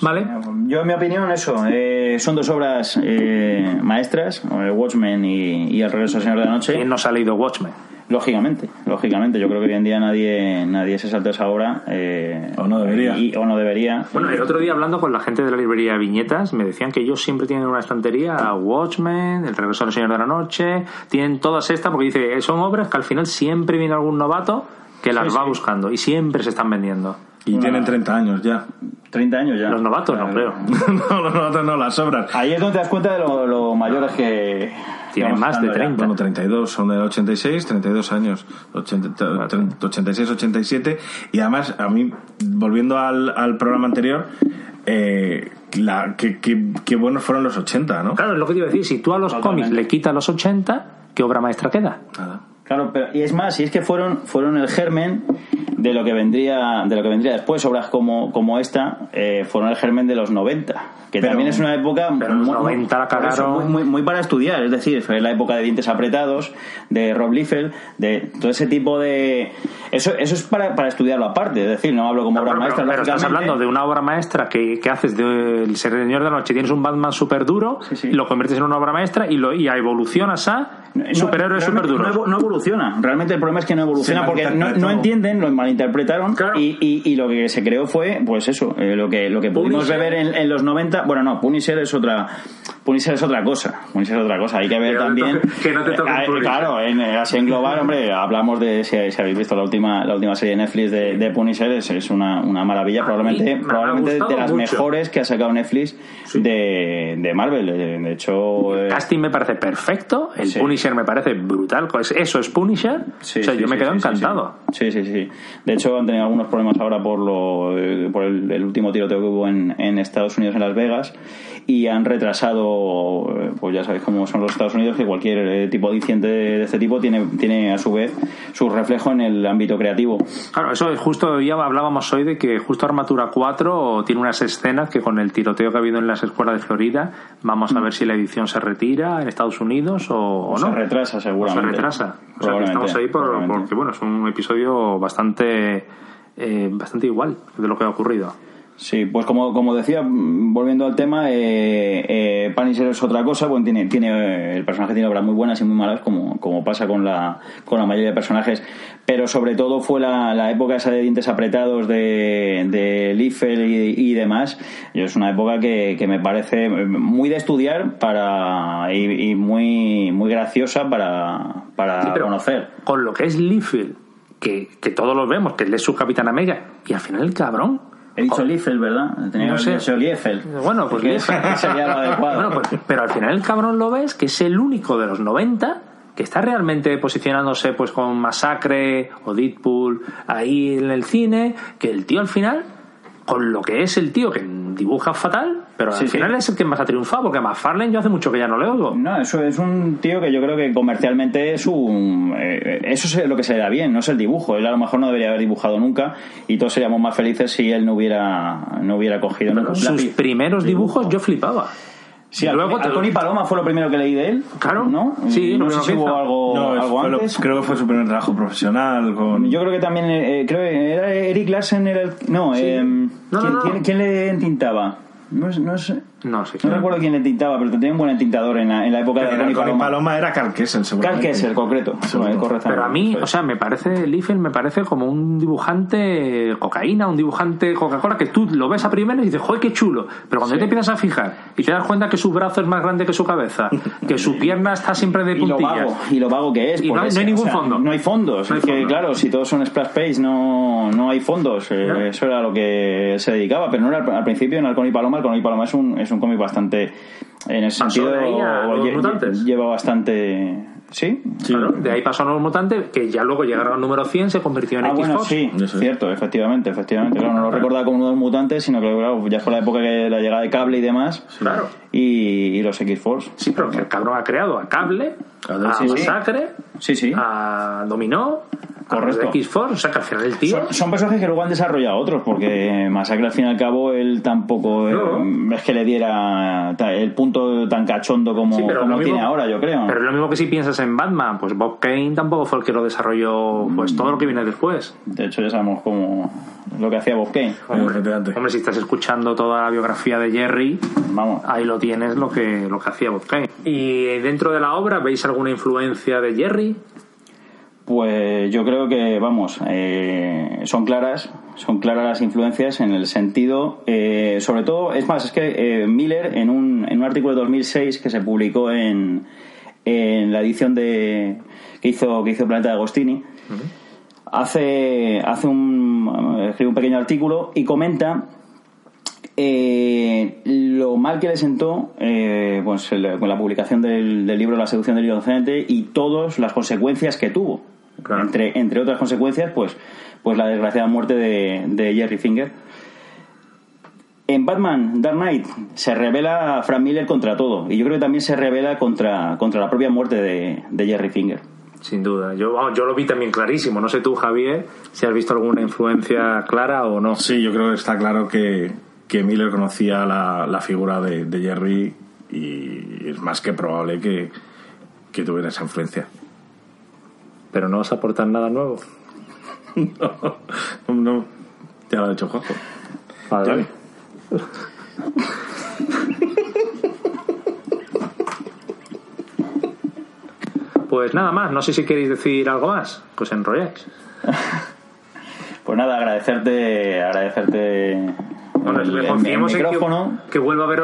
Vale. Yo, en mi opinión, eso. eh, son dos obras eh, maestras, eh, Watchmen y, y El regreso al Señor de la Noche. ¿Quién nos ha leído Watchmen? Lógicamente, lógicamente. Yo creo que hoy en día nadie nadie se salta esa obra. eh, O no debería. y- o no debería. Bueno, el otro día hablando con la gente de la librería Viñetas, me decían que ellos siempre tienen una estantería a Watchmen, El regreso del Señor de la Noche, tienen todas estas porque dice, son obras que al final siempre viene algún novato que las Sí, va sí. buscando y siempre se están vendiendo. Y tienen 30 años ya. 30 años ya. Los novatos, no creo. no, los novatos no, las obras. Ahí es donde te das cuenta de lo, lo mayores que. Tienen más de estando ya. 30. Bueno, 32, son del 86, 32 años, 80, 86, 87. Y además, a mí, volviendo al, al programa anterior, eh, la, que, que, qué buenos fueron los 80, ¿no? Claro, es lo que te iba a decir. Si tú a los Totalmente. cómics le quitas los 80, ¿qué obra maestra queda? Nada. Y es más, si es que fueron fueron el germen de lo que vendría de lo que vendría después, obras como como esta eh, fueron el germen de los 90, que Pero- también es una época pero los 90 la por eso, cagaron. muy, muy, muy para estudiar, es decir, fue la época de dientes apretados, de Rob Liefeld, de todo ese tipo de eso eso es para, para estudiarlo aparte, es decir, no hablo como obra Pero, maestra, pero estás hablando de una obra maestra que, que haces del Señor de la Noche. Tienes un Batman súper duro, Sí, lo conviertes en una obra maestra y, lo, y evolucionas a No, superhéroes súper duros. No, evo- no evoluciona. Realmente el problema es que no evoluciona porque no, no entienden, lo malinterpretaron Claro. y, y- y lo que se creó fue, pues eso, eh, lo que lo que pudimos Punisher. beber en, en los 90. Bueno, no, Punisher es otra. Punisher es otra cosa. Punisher es otra cosa. Hay que ver Que también. que no te toque Eh, claro, en, eh, así en global, hombre, hablamos de. Si, si habéis visto la última la última serie de Netflix de, de Punisher, es, es una, una maravilla. Probablemente, me probablemente de las mucho. mejores que ha sacado Netflix de, de Marvel. Eh, De hecho. eh, El casting me parece perfecto, el Sí. Punisher me parece brutal. Eso es Punisher. Sí, o sea, sí, yo me quedo encantado. Sí, sí, sí, sí. De hecho, han tenido algunos problemas ahora por lo eh, por el, el último tiroteo que hubo en, en Estados Unidos, en Las Vegas, y han retrasado, pues ya sabéis cómo son los Estados Unidos, que cualquier eh, tipo de incidente de este tipo tiene, tiene a su vez su reflejo en el ámbito creativo. Claro, eso es justo, ya hablábamos hoy de que justo Armatura 4 tiene unas escenas que con el tiroteo que ha habido en las escuelas de Florida, vamos a ver si la edición se retira en Estados Unidos o, o Se no. retrasa O se seguramente. retrasa. O sea, que estamos ahí por- porque, bueno, es un episodio bastante, eh, bastante igual de lo que ha ocurrido. Sí, pues como, como decía, mm, volviendo al tema, eh, eh, es otra cosa, bueno, tiene, tiene, el personaje tiene obras muy buenas y muy malas, como, como pasa con la, con la mayoría de personajes, pero sobre todo fue la, la época esa de dientes apretados de, de Liefeld y, y demás, y es una época que, que me parece muy de estudiar para y, y muy, muy graciosa para, para Sí, conocer. Con lo que es Liefeld, que, que todos lo vemos, que él es su Capitán América, y al final el cabrón. He dicho Liefeld, ¿verdad? Tenía No que sé. Liefeld. Bueno, pues Liefeld. sería lo adecuado. Bueno, pues, pero al final el cabrón lo ves que es el único de los 90 que está realmente posicionándose pues con Masacre o Deadpool ahí en el cine, que el tío al final, con lo que es el tío que dibuja fatal, pero Sí, al sí. final es el que más ha triunfado, porque a McFarlane yo hace mucho que ya no le oigo. No, eso es un tío que yo creo que comercialmente es un. eh, eso es lo que se le da bien, no es el dibujo. Él a lo mejor no debería haber dibujado nunca y todos seríamos más felices si él no hubiera, no hubiera cogido nunca un Sus primeros dibujos yo flipaba. Sí, Y luego luego te- Halcón y Paloma fue lo primero que leí de él. Claro. ¿no? Sí, no sé si hubo algo, No, algo fue lo- antes. creo que fue su primer trabajo profesional con... Yo creo que también, eh, creo que era Eric Larsen, era el, no, eh, No, no, ¿quién, no. quién- quién le entintaba? No, es- no sé. No sé. No recuerdo quién le tintaba, pero tenía un buen entintador en la, en la época de Pero con Paloma. Paloma era Carl Kessel, Carl seguramente. Kessel, concreto. Pero a mí, o sea, me parece, Liefeld me parece como un dibujante cocaína, un dibujante Coca-Cola, que tú lo ves a primero y dices, ¡joder, qué chulo! Pero cuando te empiezas a fijar y te das cuenta que su brazo es más grande que su cabeza, que su pierna está siempre de y lo puntillas. vago y lo vago que es Y no hay- es- no hay o ningún sea, fondo. no hay fondos No hay es que claro si todos son splash page no no hay fondos eh, No. eso era lo que se dedicaba pero no era al, principio en Halcón y Paloma Halcón y Paloma es un es un cómic bastante en ese sentido de ahí a Nuevos lle- Mutantes. lleva bastante sí Claro, de ahí pasó a Nuevos Mutantes, que ya luego llegaron al número 100, se convirtió en Ah, X-Fox. bueno, sí, cierto, efectivamente, efectivamente. Claro, no lo recordaba como uno de los mutantes, sino que claro, ya fue la época de la llegada de cable y demás. Claro. Y, y los X-Force. Sí, pero que el cabrón ha creado a Cable, a sí, sí. Masacre, Sí, sí. a Dominó, Correcto. X-Force, o sea que al final el tío... Son, son personajes que luego han desarrollado otros, porque Masacre al fin y al cabo él tampoco eh, No. es que le diera el punto tan cachondo como, Sí, pero como lo mismo- tiene ahora, yo creo. Pero lo mismo que si piensas en Batman, pues Bob Kane tampoco fue el que lo desarrolló, pues todo lo que viene después. De hecho, ya sabemos cómo lo que hacía Bob Kane. efectivamente. Hombre, si estás escuchando toda la biografía de Jerry, Vamos. ahí lo tienes lo que, lo que hacía Bob Kane. ¿Y dentro de la obra veis alguna influencia de Jerry? Pues yo creo que, vamos, eh, son claras, son claras las influencias en el sentido, eh, sobre todo, es más, es que eh, Miller en un, en un artículo de 2006 que se publicó en, en la edición de que hizo que hizo Planeta de Agostini, hace, hace un, escribe un pequeño artículo y comenta eh, lo mal que le sentó eh, pues, con la publicación del, libro La seducción del inocente y todas las consecuencias que tuvo. Entre, entre otras consecuencias, pues, pues la desgraciada muerte de, Jerry Finger. En Batman Dark Knight se revela Frank Miller contra todo y yo creo que también se revela contra, contra la propia muerte de, de Jerry Finger. Sin duda. Yo, yo lo vi también clarísimo. No sé tú, Javier, si has visto alguna influencia clara o no. Sí, yo creo que está claro que, que Miller conocía la, figura de, Jerry y es más que probable que, tuviera esa influencia. ¿Pero no vas a aportar nada nuevo? no, no, ya lo ha dicho Juanjo. Vale. Pues nada más, no sé si queréis decir algo más. Pues enrolláis. pues nada, agradecerte, agradecerte confiemos en que, vuelva a haber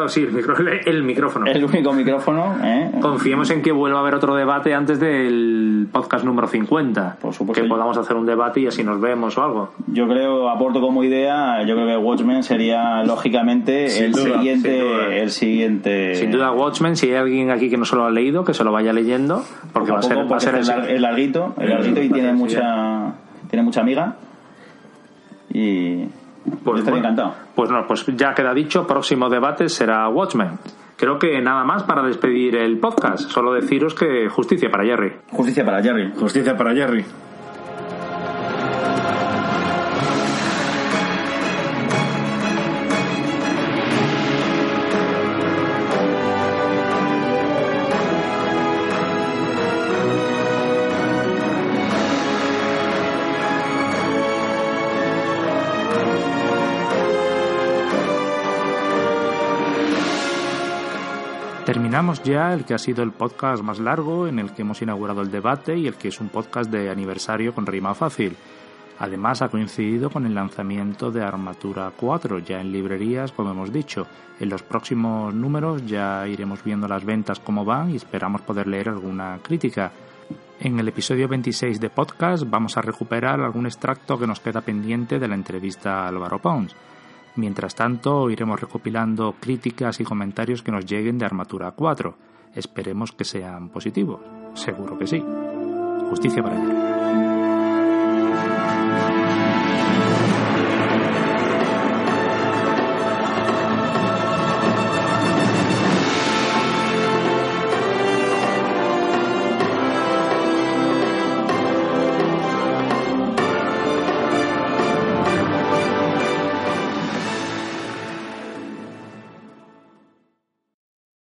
el, micrófono. El único micrófono. ¿eh? Confiemos en que vuelva a haber otro debate antes del podcast número 50. Por supuesto. Que podamos hacer un debate y así nos vemos o algo. Yo creo, aporto como idea, yo creo que Watchmen sería lógicamente el siguiente. Sin el siguiente. Sin duda, Watchmen, si hay alguien aquí que no se lo ha leído, que se lo vaya leyendo. Porque va a ser, va a ser el, larguito, el larguito y tiene mucha, tiene mucha amiga. Y pues Estoy encantado. Pues no, pues ya queda dicho, próximo debate será Watchmen. Creo que nada más para despedir el podcast. Solo deciros que justicia para Jerry. Justicia para Jerry. Justicia para Jerry. Terminamos ya el que ha sido el podcast más largo en el que hemos inaugurado el debate y el que es un podcast de aniversario con rima fácil. Además ha coincidido con el lanzamiento de Armatura 4 ya en librerías, como hemos dicho. En los próximos números ya iremos viendo las ventas cómo van y esperamos poder leer alguna crítica. En el episodio 26 de podcast vamos a recuperar algún extracto que nos queda pendiente de la entrevista a Álvaro Pons. Mientras tanto, iremos recopilando críticas y comentarios que nos lleguen de Armatura 4. Esperemos que sean positivos. Seguro que sí. Justicia para ella.